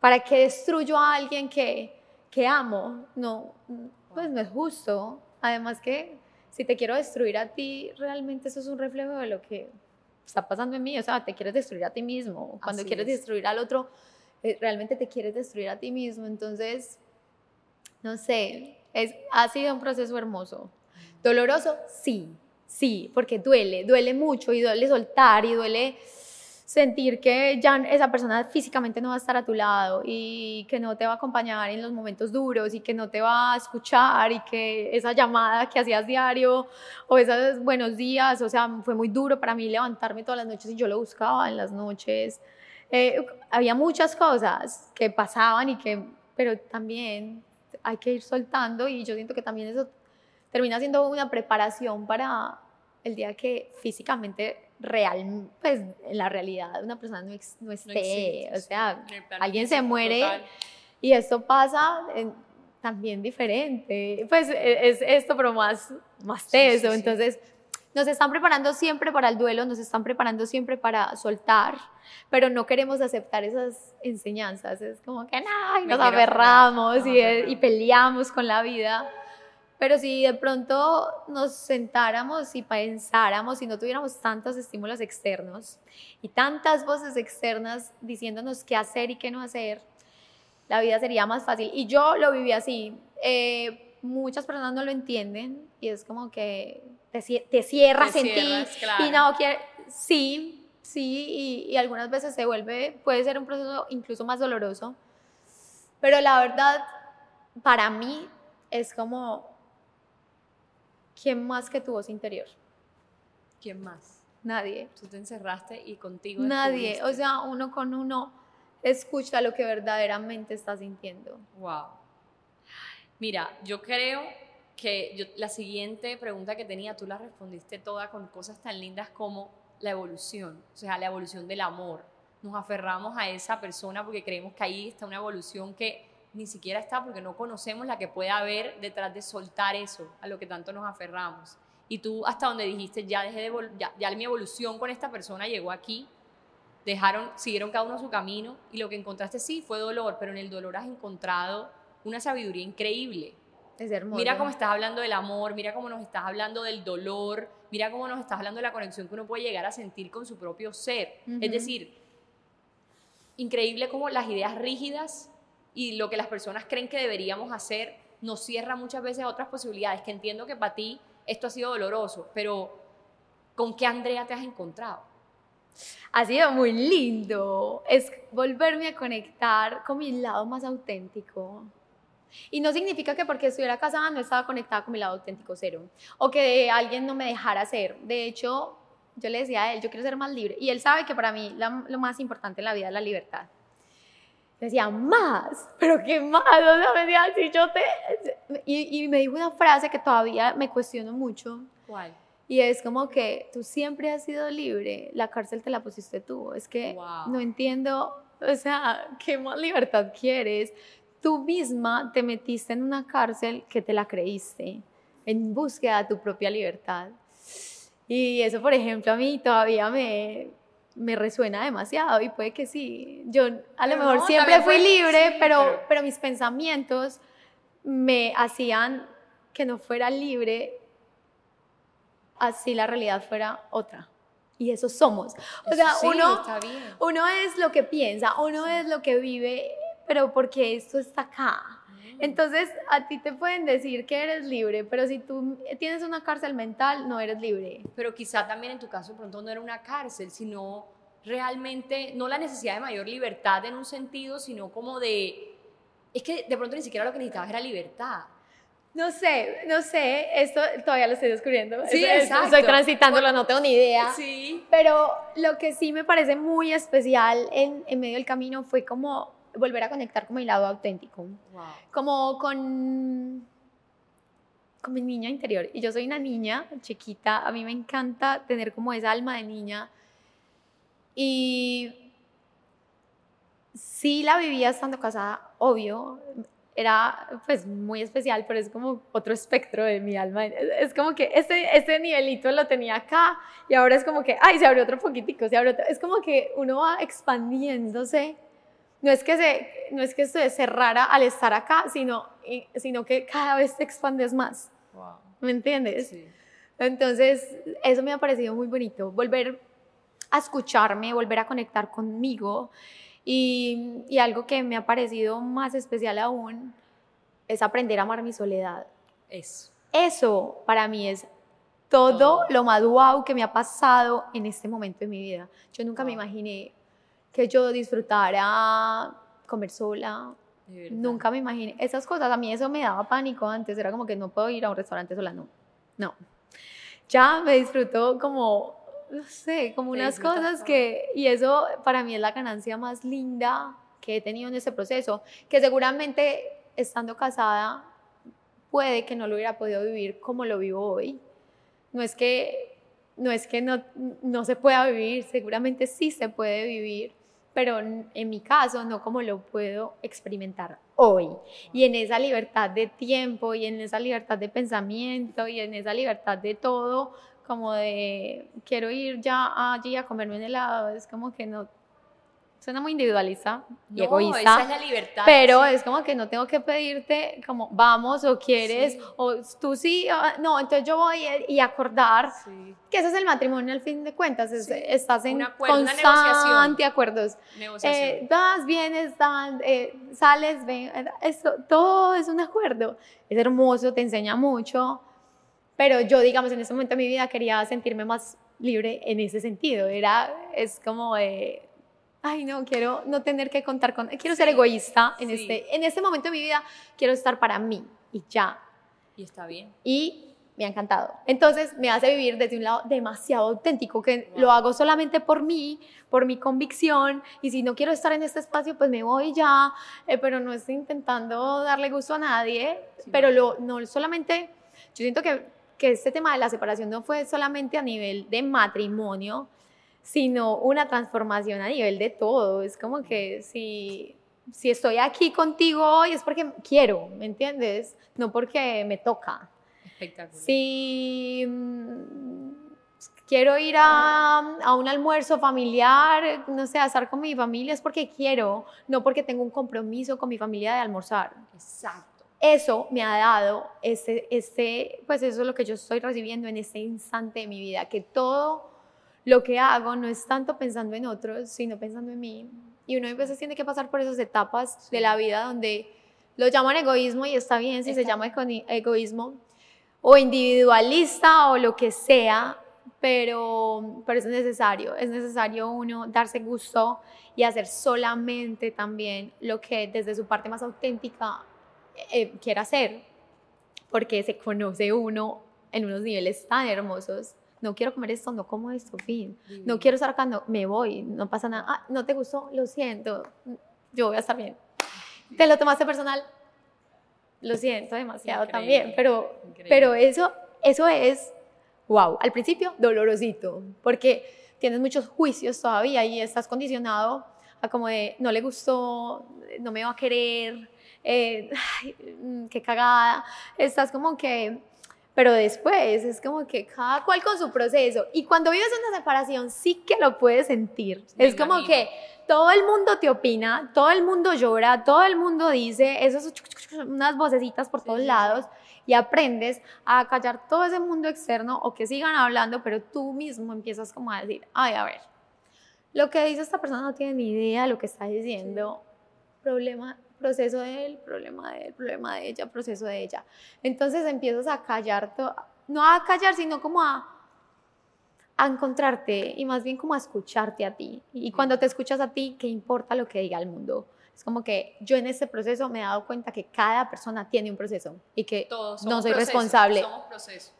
¿Para qué destruyo a alguien que, que amo? No, pues no es justo. Además que si te quiero destruir a ti, realmente eso es un reflejo de lo que está pasando en mí. O sea, te quieres destruir a ti mismo. Cuando Así quieres es. destruir al otro, eh, realmente te quieres destruir a ti mismo. Entonces, no sé, es, ha sido un proceso hermoso. Doloroso, sí, sí, porque duele, duele mucho y duele soltar y duele sentir que ya esa persona físicamente no va a estar a tu lado y que no te va a acompañar en los momentos duros y que no te va a escuchar y que esa llamada que hacías diario o esos buenos días, o sea, fue muy duro para mí levantarme todas las noches y yo lo buscaba en las noches. Eh, había muchas cosas que pasaban y que, pero también hay que ir soltando y yo siento que también eso termina siendo una preparación para el día que físicamente real, pues en la realidad una persona no, ex- no esté, existe, o sea, alguien se muere total. y esto pasa en- también diferente, pues e- es esto pero más, más teso, sí, sí. entonces nos están preparando siempre para el duelo, nos están preparando siempre para soltar, pero no queremos aceptar esas enseñanzas, es como que no, y nos aferramos y, y peleamos con la vida. Pero si de pronto nos sentáramos y pensáramos y no tuviéramos tantos estímulos externos y tantas voces externas diciéndonos qué hacer y qué no hacer, la vida sería más fácil. Y yo lo viví así. Eh, muchas personas no lo entienden y es como que te, te cierras Te en ti claro. y no quieres. Sí, sí, y, y algunas veces se vuelve, puede ser un proceso incluso más doloroso. Pero la verdad, para mí, es como, ¿quién más que tu voz interior? ¿Quién más? Nadie. Tú te encerraste y contigo Nadie. O sea, uno con uno escucha lo que verdaderamente está sintiendo. Wow. Mira, yo creo que yo- la siguiente pregunta que tenía, tú la respondiste toda con cosas tan lindas como la evolución, o sea, la evolución del amor. Nos aferramos a esa persona porque creemos que ahí está una evolución que ni siquiera está porque no conocemos la que puede haber detrás de soltar eso, a lo que tanto nos aferramos. Y tú hasta donde dijiste, ya dejé de ya, ya mi evolución con esta persona llegó aquí, dejaron, siguieron cada uno su camino y lo que encontraste sí fue dolor, pero en el dolor has encontrado una sabiduría increíble. Es hermoso. Mira cómo estás hablando del amor, mira cómo nos estás hablando del dolor, mira cómo nos estás hablando de la conexión que uno puede llegar a sentir con su propio ser. Es decir, increíble cómo las ideas rígidas y lo que las personas creen que deberíamos hacer nos cierra muchas veces a otras posibilidades, que entiendo que para ti esto ha sido doloroso, pero ¿con qué Andrea te has encontrado? Ha sido muy lindo. Es volverme a conectar con mi lado más auténtico. Y no significa que porque estuviera casada no estaba conectada con mi lado auténtico cero. O que alguien no me dejara ser. De hecho, yo le decía a él, yo quiero ser más libre. Y él sabe que para mí la- lo más importante en la vida es la libertad. Yo decía, más, pero qué más, o sea, me decía, si yo te... Y, y me dijo una frase que todavía me cuestiono mucho, ¿Cuál? y es como que tú siempre has sido libre, la cárcel te la pusiste tú. Es que Wow. no entiendo, o sea, ¿qué más libertad quieres? Tú misma te metiste en una cárcel que te la creíste, en búsqueda de tu propia libertad. Y eso, por ejemplo, a mí todavía me, me resuena demasiado y puede que sí. Yo a lo mejor no, siempre fui libre, sí, pero, pero- pero mis pensamientos me hacían que no fuera libre así la realidad fuera otra. Y eso somos. O sea, Sí, uno, uno es lo que piensa, uno es lo que vive, pero porque esto está acá. Entonces, a ti te pueden decir que eres libre, pero si tú tienes una cárcel mental, no eres libre. pero quizá también en tu caso de pronto no era una cárcel, sino realmente, no la necesidad de mayor libertad en un sentido, sino como de, es que de pronto ni siquiera lo que necesitabas era libertad. No sé, no sé, esto todavía lo estoy descubriendo. Sí, exacto. Estoy transitándolo, no tengo ni idea. Sí. Pero lo que sí me parece muy especial en, en medio del camino fue como volver a conectar con mi lado auténtico. Wow. como con, con mi niña interior. Y yo soy una niña chiquita, a mí me encanta tener como esa alma de niña. Y sí la vivía estando casada, obvio. era pues muy especial, pero es como otro espectro de mi alma. Es como que ese, ese nivelito lo tenía acá y ahora es como que, ay, se abrió otro poquitico, se abrió otro. Es como que uno va expandiéndose. No es que se, no es que se cerrara al estar acá, sino, sino que cada vez te expandes más. ¿Me entiendes? Sí. Entonces, eso me ha parecido muy bonito, volver a escucharme, volver a conectar conmigo. Y, y, algo que me ha parecido más especial aún es aprender a amar mi soledad. Eso. Eso para mí es todo, lo más wow que me ha pasado en este momento de mi vida. Yo nunca me imaginé que yo disfrutara comer sola. Nunca me imaginé esas cosas. A mí eso me daba pánico antes. Era como que no puedo ir a un restaurante sola. No, no. Ya me disfruto como no sé, como unas cosas que, y eso para mí es la ganancia más linda que he tenido en ese proceso, que seguramente estando casada puede que no lo hubiera podido vivir como lo vivo hoy. No es que no, es que no, no se pueda vivir, seguramente sí se puede vivir, pero en mi caso no como lo puedo experimentar hoy. Y en esa libertad de tiempo y en esa libertad de pensamiento y en esa libertad de todo, como de quiero ir ya allí a comerme un helado, es como que no, suena muy individualista y egoísta. Esa es la libertad. Pero es como que no tengo que pedirte como vamos o quieres o tú sí, ah, no, entonces yo voy y acordar que ese es el matrimonio al fin de cuentas, estás en acuerdo, constante acuerdos. Eh, vas, vienes, dan, eh, sales, ven, esto, todo es un acuerdo. Es hermoso, te enseña mucho pero yo, digamos, en ese momento de mi vida quería sentirme más libre en ese sentido. Era, es como de, ay, no, quiero no tener que contar con, quiero ser egoísta en, este, en este momento de mi vida, quiero estar para mí y ya. Y está bien. Y me ha encantado. Entonces me hace vivir desde un lado demasiado auténtico, que lo hago solamente por mí, por mi convicción, y si no quiero estar en este espacio, pues me voy ya, eh, pero no estoy intentando darle gusto a nadie, pero lo, no solamente, yo siento que que este tema de la separación no fue solamente a nivel de matrimonio, sino una transformación a nivel de todo. Es como que si, si estoy aquí contigo hoy es porque quiero, ¿me entiendes? No porque me toca. Espectacular. Si mm, quiero ir a, a, un almuerzo familiar, no sé, a estar con mi familia, es porque quiero, no porque tengo un compromiso con mi familia de almorzar. Exacto eso me ha dado, este, este, pues eso es lo que yo estoy recibiendo en este instante de mi vida, que todo lo que hago no es tanto pensando en otros, sino pensando en mí. Y uno a veces tiene que pasar por esas etapas de la vida donde lo llaman egoísmo y está bien si se llama egoísmo, o individualista o lo que sea, pero, pero es necesario, es necesario uno darse gusto y hacer solamente también lo que desde su parte más auténtica eh, quiera hacer, porque se conoce uno en unos niveles tan hermosos. No quiero comer esto, no como esto, fin. No quiero estar acá, no, me voy, no pasa nada. Ah, no te gustó, lo siento, yo voy a estar bien. ¿Te lo tomaste personal? Lo siento demasiado también, pero, pero eso, eso es, wow, al principio dolorosito, porque tienes muchos juicios todavía y estás condicionado a como de, no le gustó, no me va a querer, eh, mm, qué cagada, estás como que, pero después es como que cada cual con su proceso. Y cuando vives una separación sí que lo puedes sentir. es como que todo el mundo te opina, todo el mundo llora, todo el mundo dice, esas unas vocecitas por todos lados y aprendes a callar todo ese mundo externo o que sigan hablando, pero tú mismo empiezas como a decir, ay, a ver, lo que dice esta persona no tiene ni idea de lo que está diciendo, problema proceso de él, problema de él, problema de ella, proceso de ella. Entonces empiezas a callar, no a callar, sino como a, a encontrarte y más bien como a escucharte a ti. Y cuando te escuchas a ti, ¿qué importa lo que diga el mundo? Es como que yo en este proceso me he dado cuenta que cada persona tiene un proceso y que no soy responsable.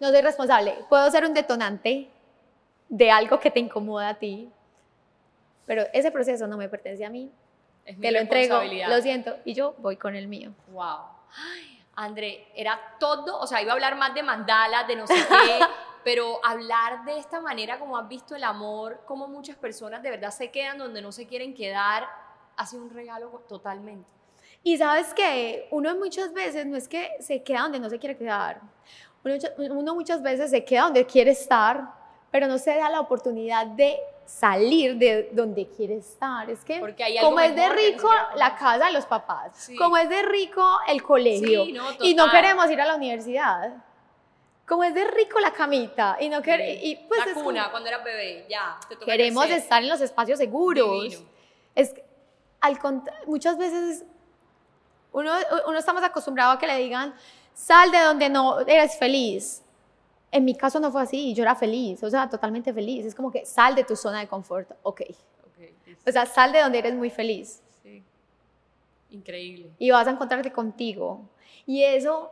No soy responsable. Puedo ser un detonante de algo que te incomoda a ti, pero ese proceso no me pertenece a mí, te lo entrego, lo siento, y yo voy con el mío. Wow. Ay, André, era todo, o sea, iba a hablar más de mandalas, de no sé qué, pero hablar de esta manera, como has visto el amor, como muchas personas de verdad se quedan donde no se quieren quedar, ha sido un regalo totalmente. Y sabes que uno muchas veces no es que se queda donde no se quiere quedar. Uno, uno muchas veces se queda donde quiere estar, pero no se da la oportunidad de salir de donde quiere estar. Es que como es de rico la casa de los papás, como es de rico el colegio y no queremos ir a la universidad. Como es de rico la camita y no queremos... Y pues la cuna, cuando eras bebé, ya. queremos estar en los espacios seguros. Es, al muchas veces uno, uno está más acostumbrado a que le digan, sal de donde no eres feliz. En mi caso no fue así, yo era feliz, o sea, totalmente feliz. Es como que sal de tu zona de confort, ok. okay o sea, sal de donde eres muy feliz. Sí. Increíble. Y vas a encontrarte contigo. Y eso,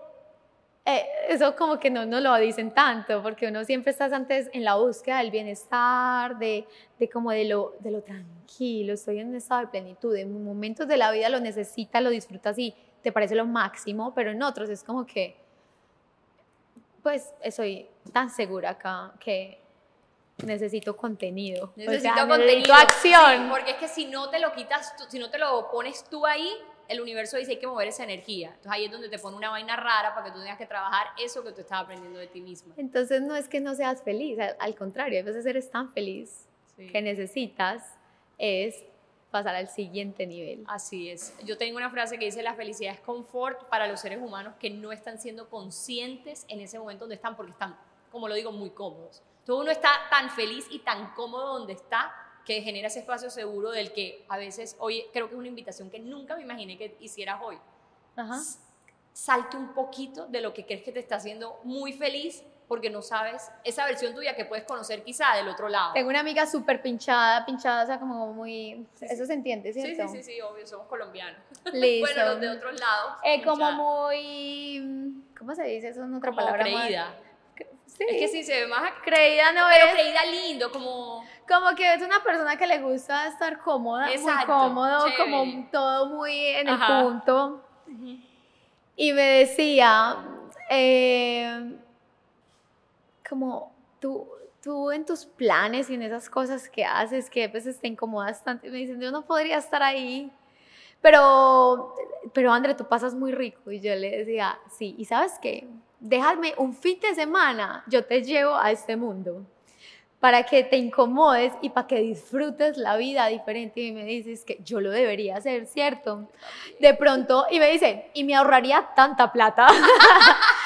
eh, eso como que no nos lo dicen tanto, porque uno siempre está antes en la búsqueda del bienestar, de, de como de lo, de lo tranquilo, estoy en un estado de plenitud. En momentos de la vida lo necesitas, lo disfrutas y te parece lo máximo, pero en otros es como que pues estoy tan segura acá que necesito contenido. Necesito contenido. Necesito acción. porque es que si no te lo quitas, si no te lo pones tú ahí, el universo dice hay que mover esa energía. Entonces ahí es donde te pone una vaina rara para que tú tengas que trabajar eso que tú estás aprendiendo de ti misma. Entonces no es que no seas feliz, al, contrario, a veces eres tan feliz que necesitas es pasar al siguiente nivel. Así es. Yo tengo una frase que dice, la felicidad es confort para los seres humanos que no están siendo conscientes en ese momento donde están, porque están, como lo digo, muy cómodos. Entonces uno está tan feliz y tan cómodo donde está que genera ese espacio seguro del que a veces hoy creo que es una invitación que nunca me imaginé que hicieras hoy. Ajá. Salte un poquito de lo que crees que te está haciendo muy feliz porque no sabes esa versión tuya que puedes conocer quizá del otro lado. Tengo una amiga súper pinchada, pinchada, o sea, como muy... eso se entiende, ¿cierto? Sí, sí, sí, sí, obvio, somos colombianos. Listo. bueno, los de otros lados. Eh, como muy... ¿Cómo se dice? Eso es otra como palabra creída. Sí. Es que sí, se ve más... Creída no Pero creída lindo, como... Como que es una persona que le gusta estar cómoda, Exacto, muy cómodo, como todo muy en el punto. Y me decía... Eh, como tú, tú en tus planes y en esas cosas que haces que a veces te incomodas tanto y me dicen, yo no podría estar ahí, pero, pero André, tú pasas muy rico. Y yo le decía, sí, y sabes qué, déjame un fin de semana, yo te llevo a este mundo para que te incomodes y para que disfrutes la vida diferente. Y me dices que yo lo debería hacer, ¿cierto? De pronto, y me dice, y me ahorraría tanta plata.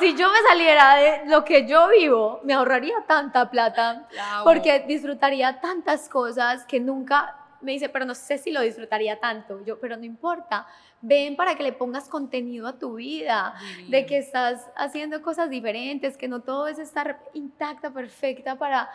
si yo me saliera de lo que yo vivo, me ahorraría tanta plata, porque disfrutaría tantas cosas que nunca me dice, pero no sé si lo disfrutaría tanto. Yo, pero no importa. Ven para que le pongas contenido a tu vida, de que estás haciendo cosas diferentes, que no todo es estar intacta, perfecta para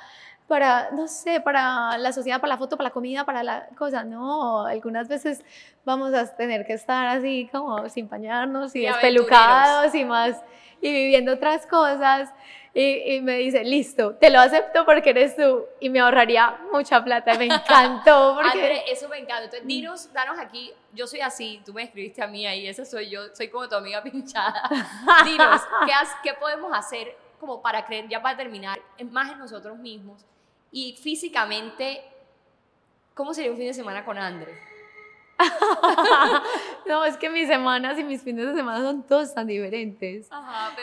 para, no sé, para la sociedad, para la foto, para la comida, para la cosa. No, algunas veces vamos a tener que estar así como sin bañarnos y, despelucados y más, y viviendo otras cosas. Y, y, me dice, listo, te lo acepto porque eres tú y me ahorraría mucha plata. Me encantó. Porque... eso me encanta. Entonces, dinos, danos aquí, yo soy así, tú me escribiste a mí ahí, esa soy yo, soy como tu amiga pinchada. dinos, ¿qué, ¿qué podemos hacer como para creer, ya para terminar, más en nosotros mismos? Y físicamente, ¿cómo sería un fin de semana con André? no, es que mis semanas y mis fines de semana son todos tan diferentes.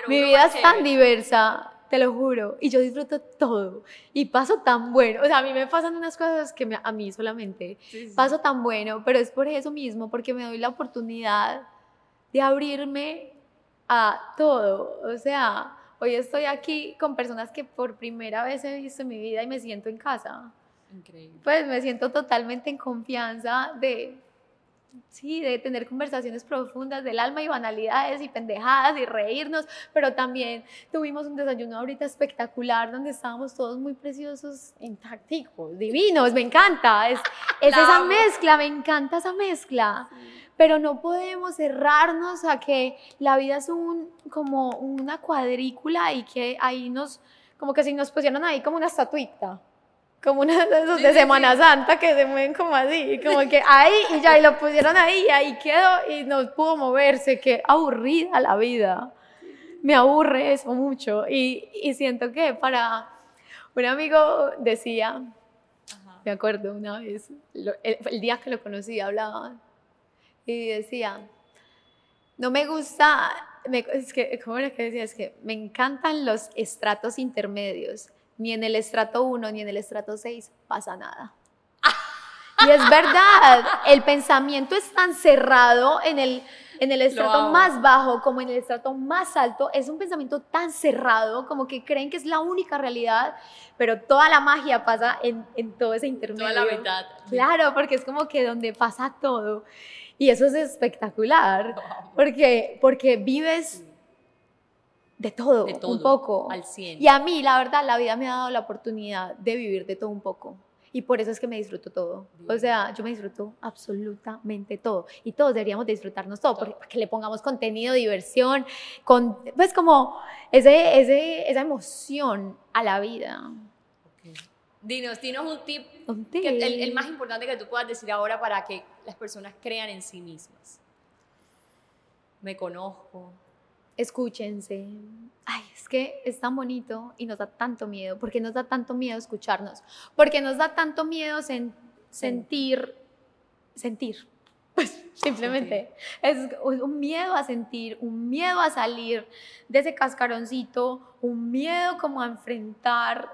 Mi vida es tan diversa, te lo juro, y yo disfruto todo y paso tan bueno. O sea, a mí me pasan unas cosas que a mí solamente paso tan bueno, pero es por eso mismo, porque me doy la oportunidad de abrirme a todo. O sea, Hoy estoy aquí con personas que por primera vez he visto en mi vida y me siento en casa. Increíble. Pues me siento totalmente en confianza de, sí, de tener conversaciones profundas del alma y banalidades y pendejadas y reírnos, pero también tuvimos un desayuno ahorita espectacular donde estábamos todos muy preciosos, intacticos, divinos, me encanta, es, es esa mezcla, me encanta esa mezcla pero no podemos cerrarnos a que la vida es un, como una cuadrícula y que ahí nos, como que si nos pusieron ahí como una estatuita, como una de esos de Semana Santa que se mueven como así, como que ahí y ya, y lo pusieron ahí y ahí quedó y no pudo moverse, qué aburrida la vida. Me aburre eso mucho y, y siento que para un amigo decía, me acuerdo una vez, el, el día que lo conocí hablaba y decía, no me gusta, es que, ¿cómo era que decía? Es que me encantan los estratos intermedios. Ni en el estrato 1 ni en el estrato 6 pasa nada. Y es verdad, el pensamiento es tan cerrado en el, en el estrato más bajo como en el estrato más alto. Es un pensamiento tan cerrado como que creen que es la única realidad, pero toda la magia pasa en, en todo ese intermedio. Toda la verdad. Claro, porque es como que donde pasa todo. Y eso es espectacular, porque, porque vives de todo, de todo, un poco. Al 100. Y a mí, la verdad, la vida me ha dado la oportunidad de vivir de todo un poco. Y por eso es que me disfruto todo. O sea, yo me disfruto absolutamente todo. Y todos deberíamos disfrutarnos todo, para que le pongamos contenido, diversión, con, pues como ese, ese, esa emoción a la vida. Dinos, dinos un tip, el, el, más importante que tú puedas decir ahora para que las personas crean en sí mismas. Me conozco. Escúchense. Ay, es que es tan bonito y nos da tanto miedo. ¿Por qué nos da tanto miedo escucharnos? Porque nos da tanto miedo sentir, sentir. Pues simplemente es un miedo a sentir, un miedo a salir de ese cascaroncito, un miedo como a enfrentar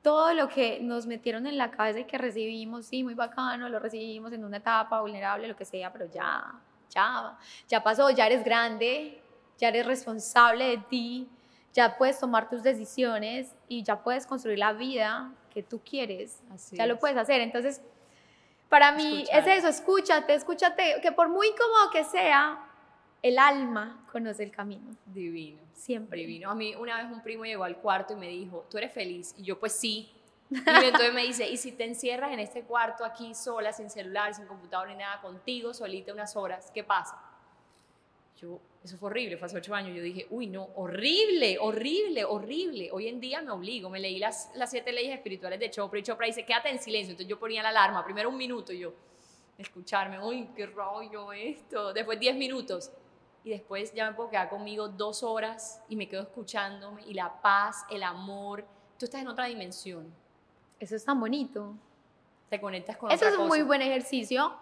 todo lo que nos metieron en la cabeza y que recibimos, sí, muy bacano, lo recibimos en una etapa vulnerable, lo que sea, pero ya, ya, ya pasó, ya eres grande, ya eres responsable de ti, ya puedes tomar tus decisiones y ya puedes construir la vida que tú quieres. ya lo puedes hacer. Entonces, para mí es eso, escúchate, escúchate, que por muy cómodo que sea, el alma conoce el camino. Divino. Siempre. Divino. A mí una vez un primo llegó al cuarto y me dijo, ¿tú eres feliz? Y yo, pues sí. Y entonces me dice, ¿y si te encierras en este cuarto aquí sola, sin celular, sin computador ni nada, contigo, solita unas horas, qué pasa? Yo, eso fue horrible, fue hace ocho años. Yo dije, uy, no, horrible, horrible, horrible. Hoy en día me obligo, me leí las, las siete leyes espirituales de Chopra y Chopra dice, quédate en silencio. Entonces yo ponía la alarma, primero un minuto y yo, escucharme, uy, qué rollo esto. Después diez minutos y después ya me puedo quedar conmigo dos horas y me quedo escuchándome y la paz, el amor, tú estás en otra dimensión. Eso es tan bonito. Te conectas con Eso es un muy buen ejercicio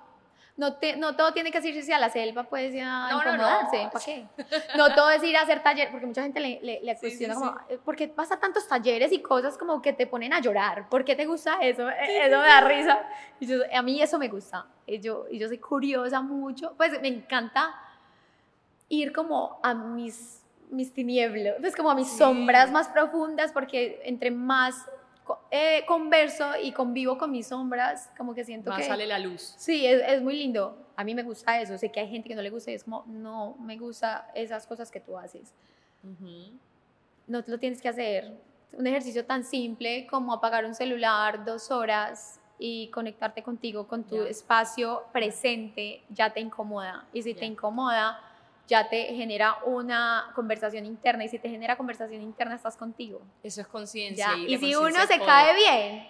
no, te, no todo tiene que irse a la selva, puedes ir a no, incomodarse. No, ¿Para qué? No todo es ir a hacer taller, porque mucha gente le, le, cuestiona como, eh, ¿por qué vas a tantos talleres y cosas como que te ponen a llorar? ¿Por qué te gusta eso? E, eso me da risa. Y a mí eso me gusta. Y yo, y yo soy curiosa mucho. Pues me encanta ir como a mis, mis tinieblas, pues como a mis sombras más profundas, porque entre más eh, converso y convivo con mis sombras, como que siento Más que... sale la luz. Sí, es, es, muy lindo. A mí me gusta eso. Sé que hay gente que no le gusta y es como, no, me gusta esas cosas que tú haces. No lo tienes que hacer. Un ejercicio tan simple como apagar un celular dos horas y conectarte contigo, con tu espacio presente, ya te incomoda. Y si te incomoda, ya te genera una conversación interna y si te genera conversación interna estás contigo. Eso es conciencia. Y, si uno se cae bien,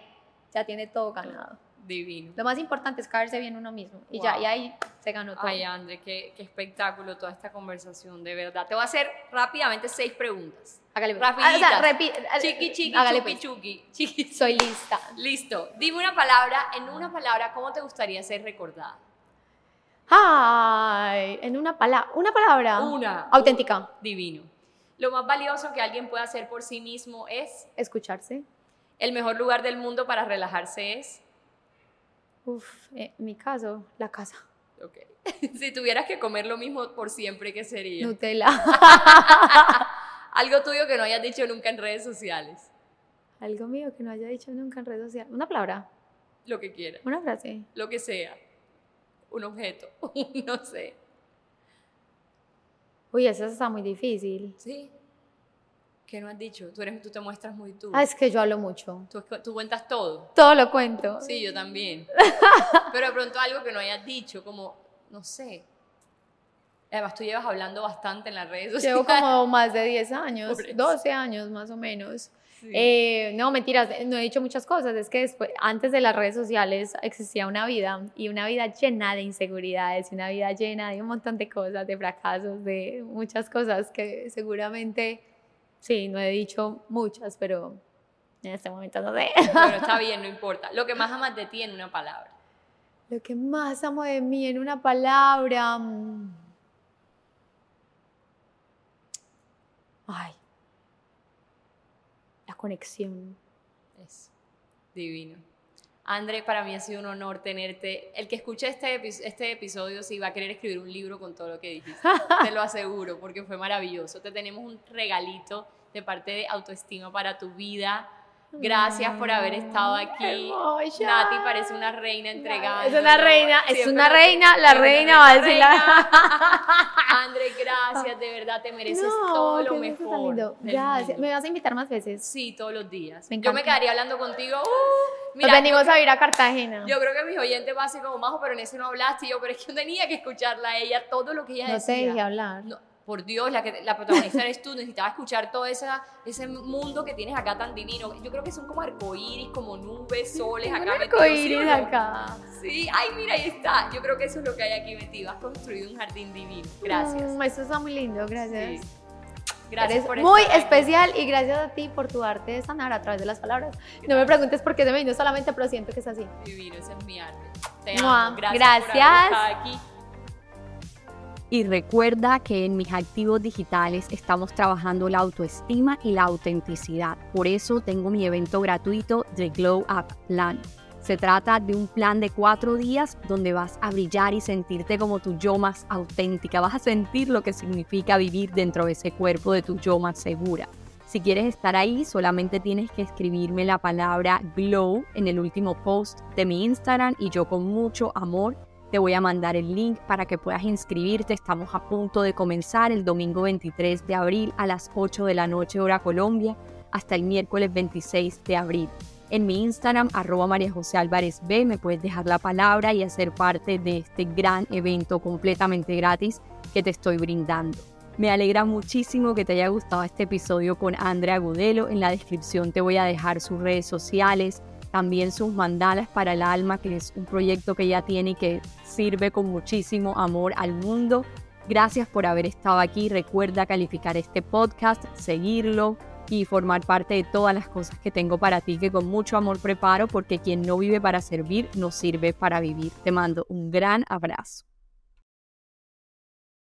ya tiene todo ganado. Divino. Lo más importante es caerse bien uno mismo y ya y ahí se ganó todo. Ay, André, qué, qué, espectáculo toda esta conversación, de verdad. Te voy a hacer rápidamente seis preguntas. Hágale. Pues. Rapiditas. Ah, o sea, chiqui, chiqui, hágale chuki, chuki. Chiqui. Soy lista. Listo. Dime una palabra, en una palabra, ¿cómo te gustaría ser recordada? Ay, en una palabra, una palabra. Una. Auténtica. Divino. Lo más valioso que alguien puede hacer por sí mismo es escucharse. El mejor lugar del mundo para relajarse es. Uf, en mi caso, la casa. Ok. si tuvieras que comer lo mismo por siempre, ¿qué sería? Nutella. Algo tuyo que no hayas dicho nunca en redes sociales. Algo mío que no haya dicho nunca en redes sociales. Una palabra. Lo que quieras. Una frase. Lo que sea un objeto, no sé. Uy, eso está muy difícil. Sí. ¿Qué no has dicho? Tú, eres, tú te muestras muy tú. Ah, es que yo hablo mucho. ¿Tú, tú cuentas todo. Todo lo cuento. Sí, yo también. Pero de pronto algo que no hayas dicho, como, no sé. Además, tú llevas hablando bastante en las redes sociales. Llevo como más de 10 años, 12 años más o menos. Eh, no, mentiras, no he dicho muchas cosas. Es que después, antes de las redes sociales existía una vida y una vida llena de inseguridades, una vida llena de un montón de cosas, de fracasos, de muchas cosas que seguramente, sí, no he dicho muchas, pero en este momento no sé. Pero está bien, no importa. Lo que más amas de ti en una palabra. Lo que más amo de mí en una palabra. mm. Ay. Conexión. Es divino. André, para mí ha sido un honor tenerte. El que escuche este, epi- este episodio sí va a querer escribir un libro con todo lo que dijiste. Te lo aseguro, porque fue maravilloso. Te tenemos un regalito de parte de autoestima para tu vida. Gracias por haber estado aquí. Nati parece una reina entregada. Es una reina, es una reina, la reina va a decir la... André, gracias, de verdad te mereces No, todo lo mejor. Gracias. ¿Me vas a invitar más veces? Sí, todos los días. Me Yo me quedaría hablando contigo. uh, mira, Nos venimos yo, a ir a Cartagena. yo creo que mis oyentes van a ser como majo, pero en ese no hablaste. Y yo, pero es que yo tenía que escucharla a ella, todo lo que ella no te decía. dejé hablar. No, por Dios, la, que, la protagonista eres tú, necesitaba escuchar todo esa, ese mundo que tienes acá tan divino. Yo creo que son como arcoíris, como nubes, soles acá ¿sí arcoíris no? acá. Sí, ay, mira, ahí está. Yo creo que eso es lo que hay aquí metido. Has construido un jardín divino. Gracias. Mm, eso está muy lindo, gracias. Sí. Gracias Eres por muy estar aquí. especial y gracias a ti por tu arte de sanar a través de las palabras. No me preguntes por qué se me vino solamente, pero siento que es así. Divino, ese es mi arte. Te amo. Gracias. por haber gracias. estado aquí. Y recuerda que en mis activos digitales estamos trabajando la autoestima y la autenticidad. Por eso tengo mi evento gratuito The Glow Up Plan. Se trata de un plan de cuatro días donde vas a brillar y sentirte como tu yo más auténtica. Vas a sentir lo que significa vivir dentro de ese cuerpo de tu yo más segura. Si quieres estar ahí, solamente tienes que escribirme la palabra glow en el último post de mi Instagram y yo con mucho amor te voy a mandar el link para que puedas inscribirte. Estamos a punto de comenzar el domingo 23 de abril a las 8 de la noche hora Colombia hasta el miércoles 26 de abril. En mi Instagram, arroba María José Álvarez B, me puedes dejar la palabra y hacer parte de este gran evento completamente gratis que te estoy brindando. Me alegra muchísimo que te haya gustado este episodio con Andrea Gudelo. En la descripción te voy a dejar sus redes sociales, también sus mandalas para el alma, que es un proyecto que ella tiene y que sirve con muchísimo amor al mundo. Gracias por haber estado aquí. Recuerda calificar este podcast, seguirlo y formar parte de todas las cosas que tengo para ti, que con mucho amor preparo, porque quien no vive para servir, no sirve para vivir. Te mando un gran abrazo.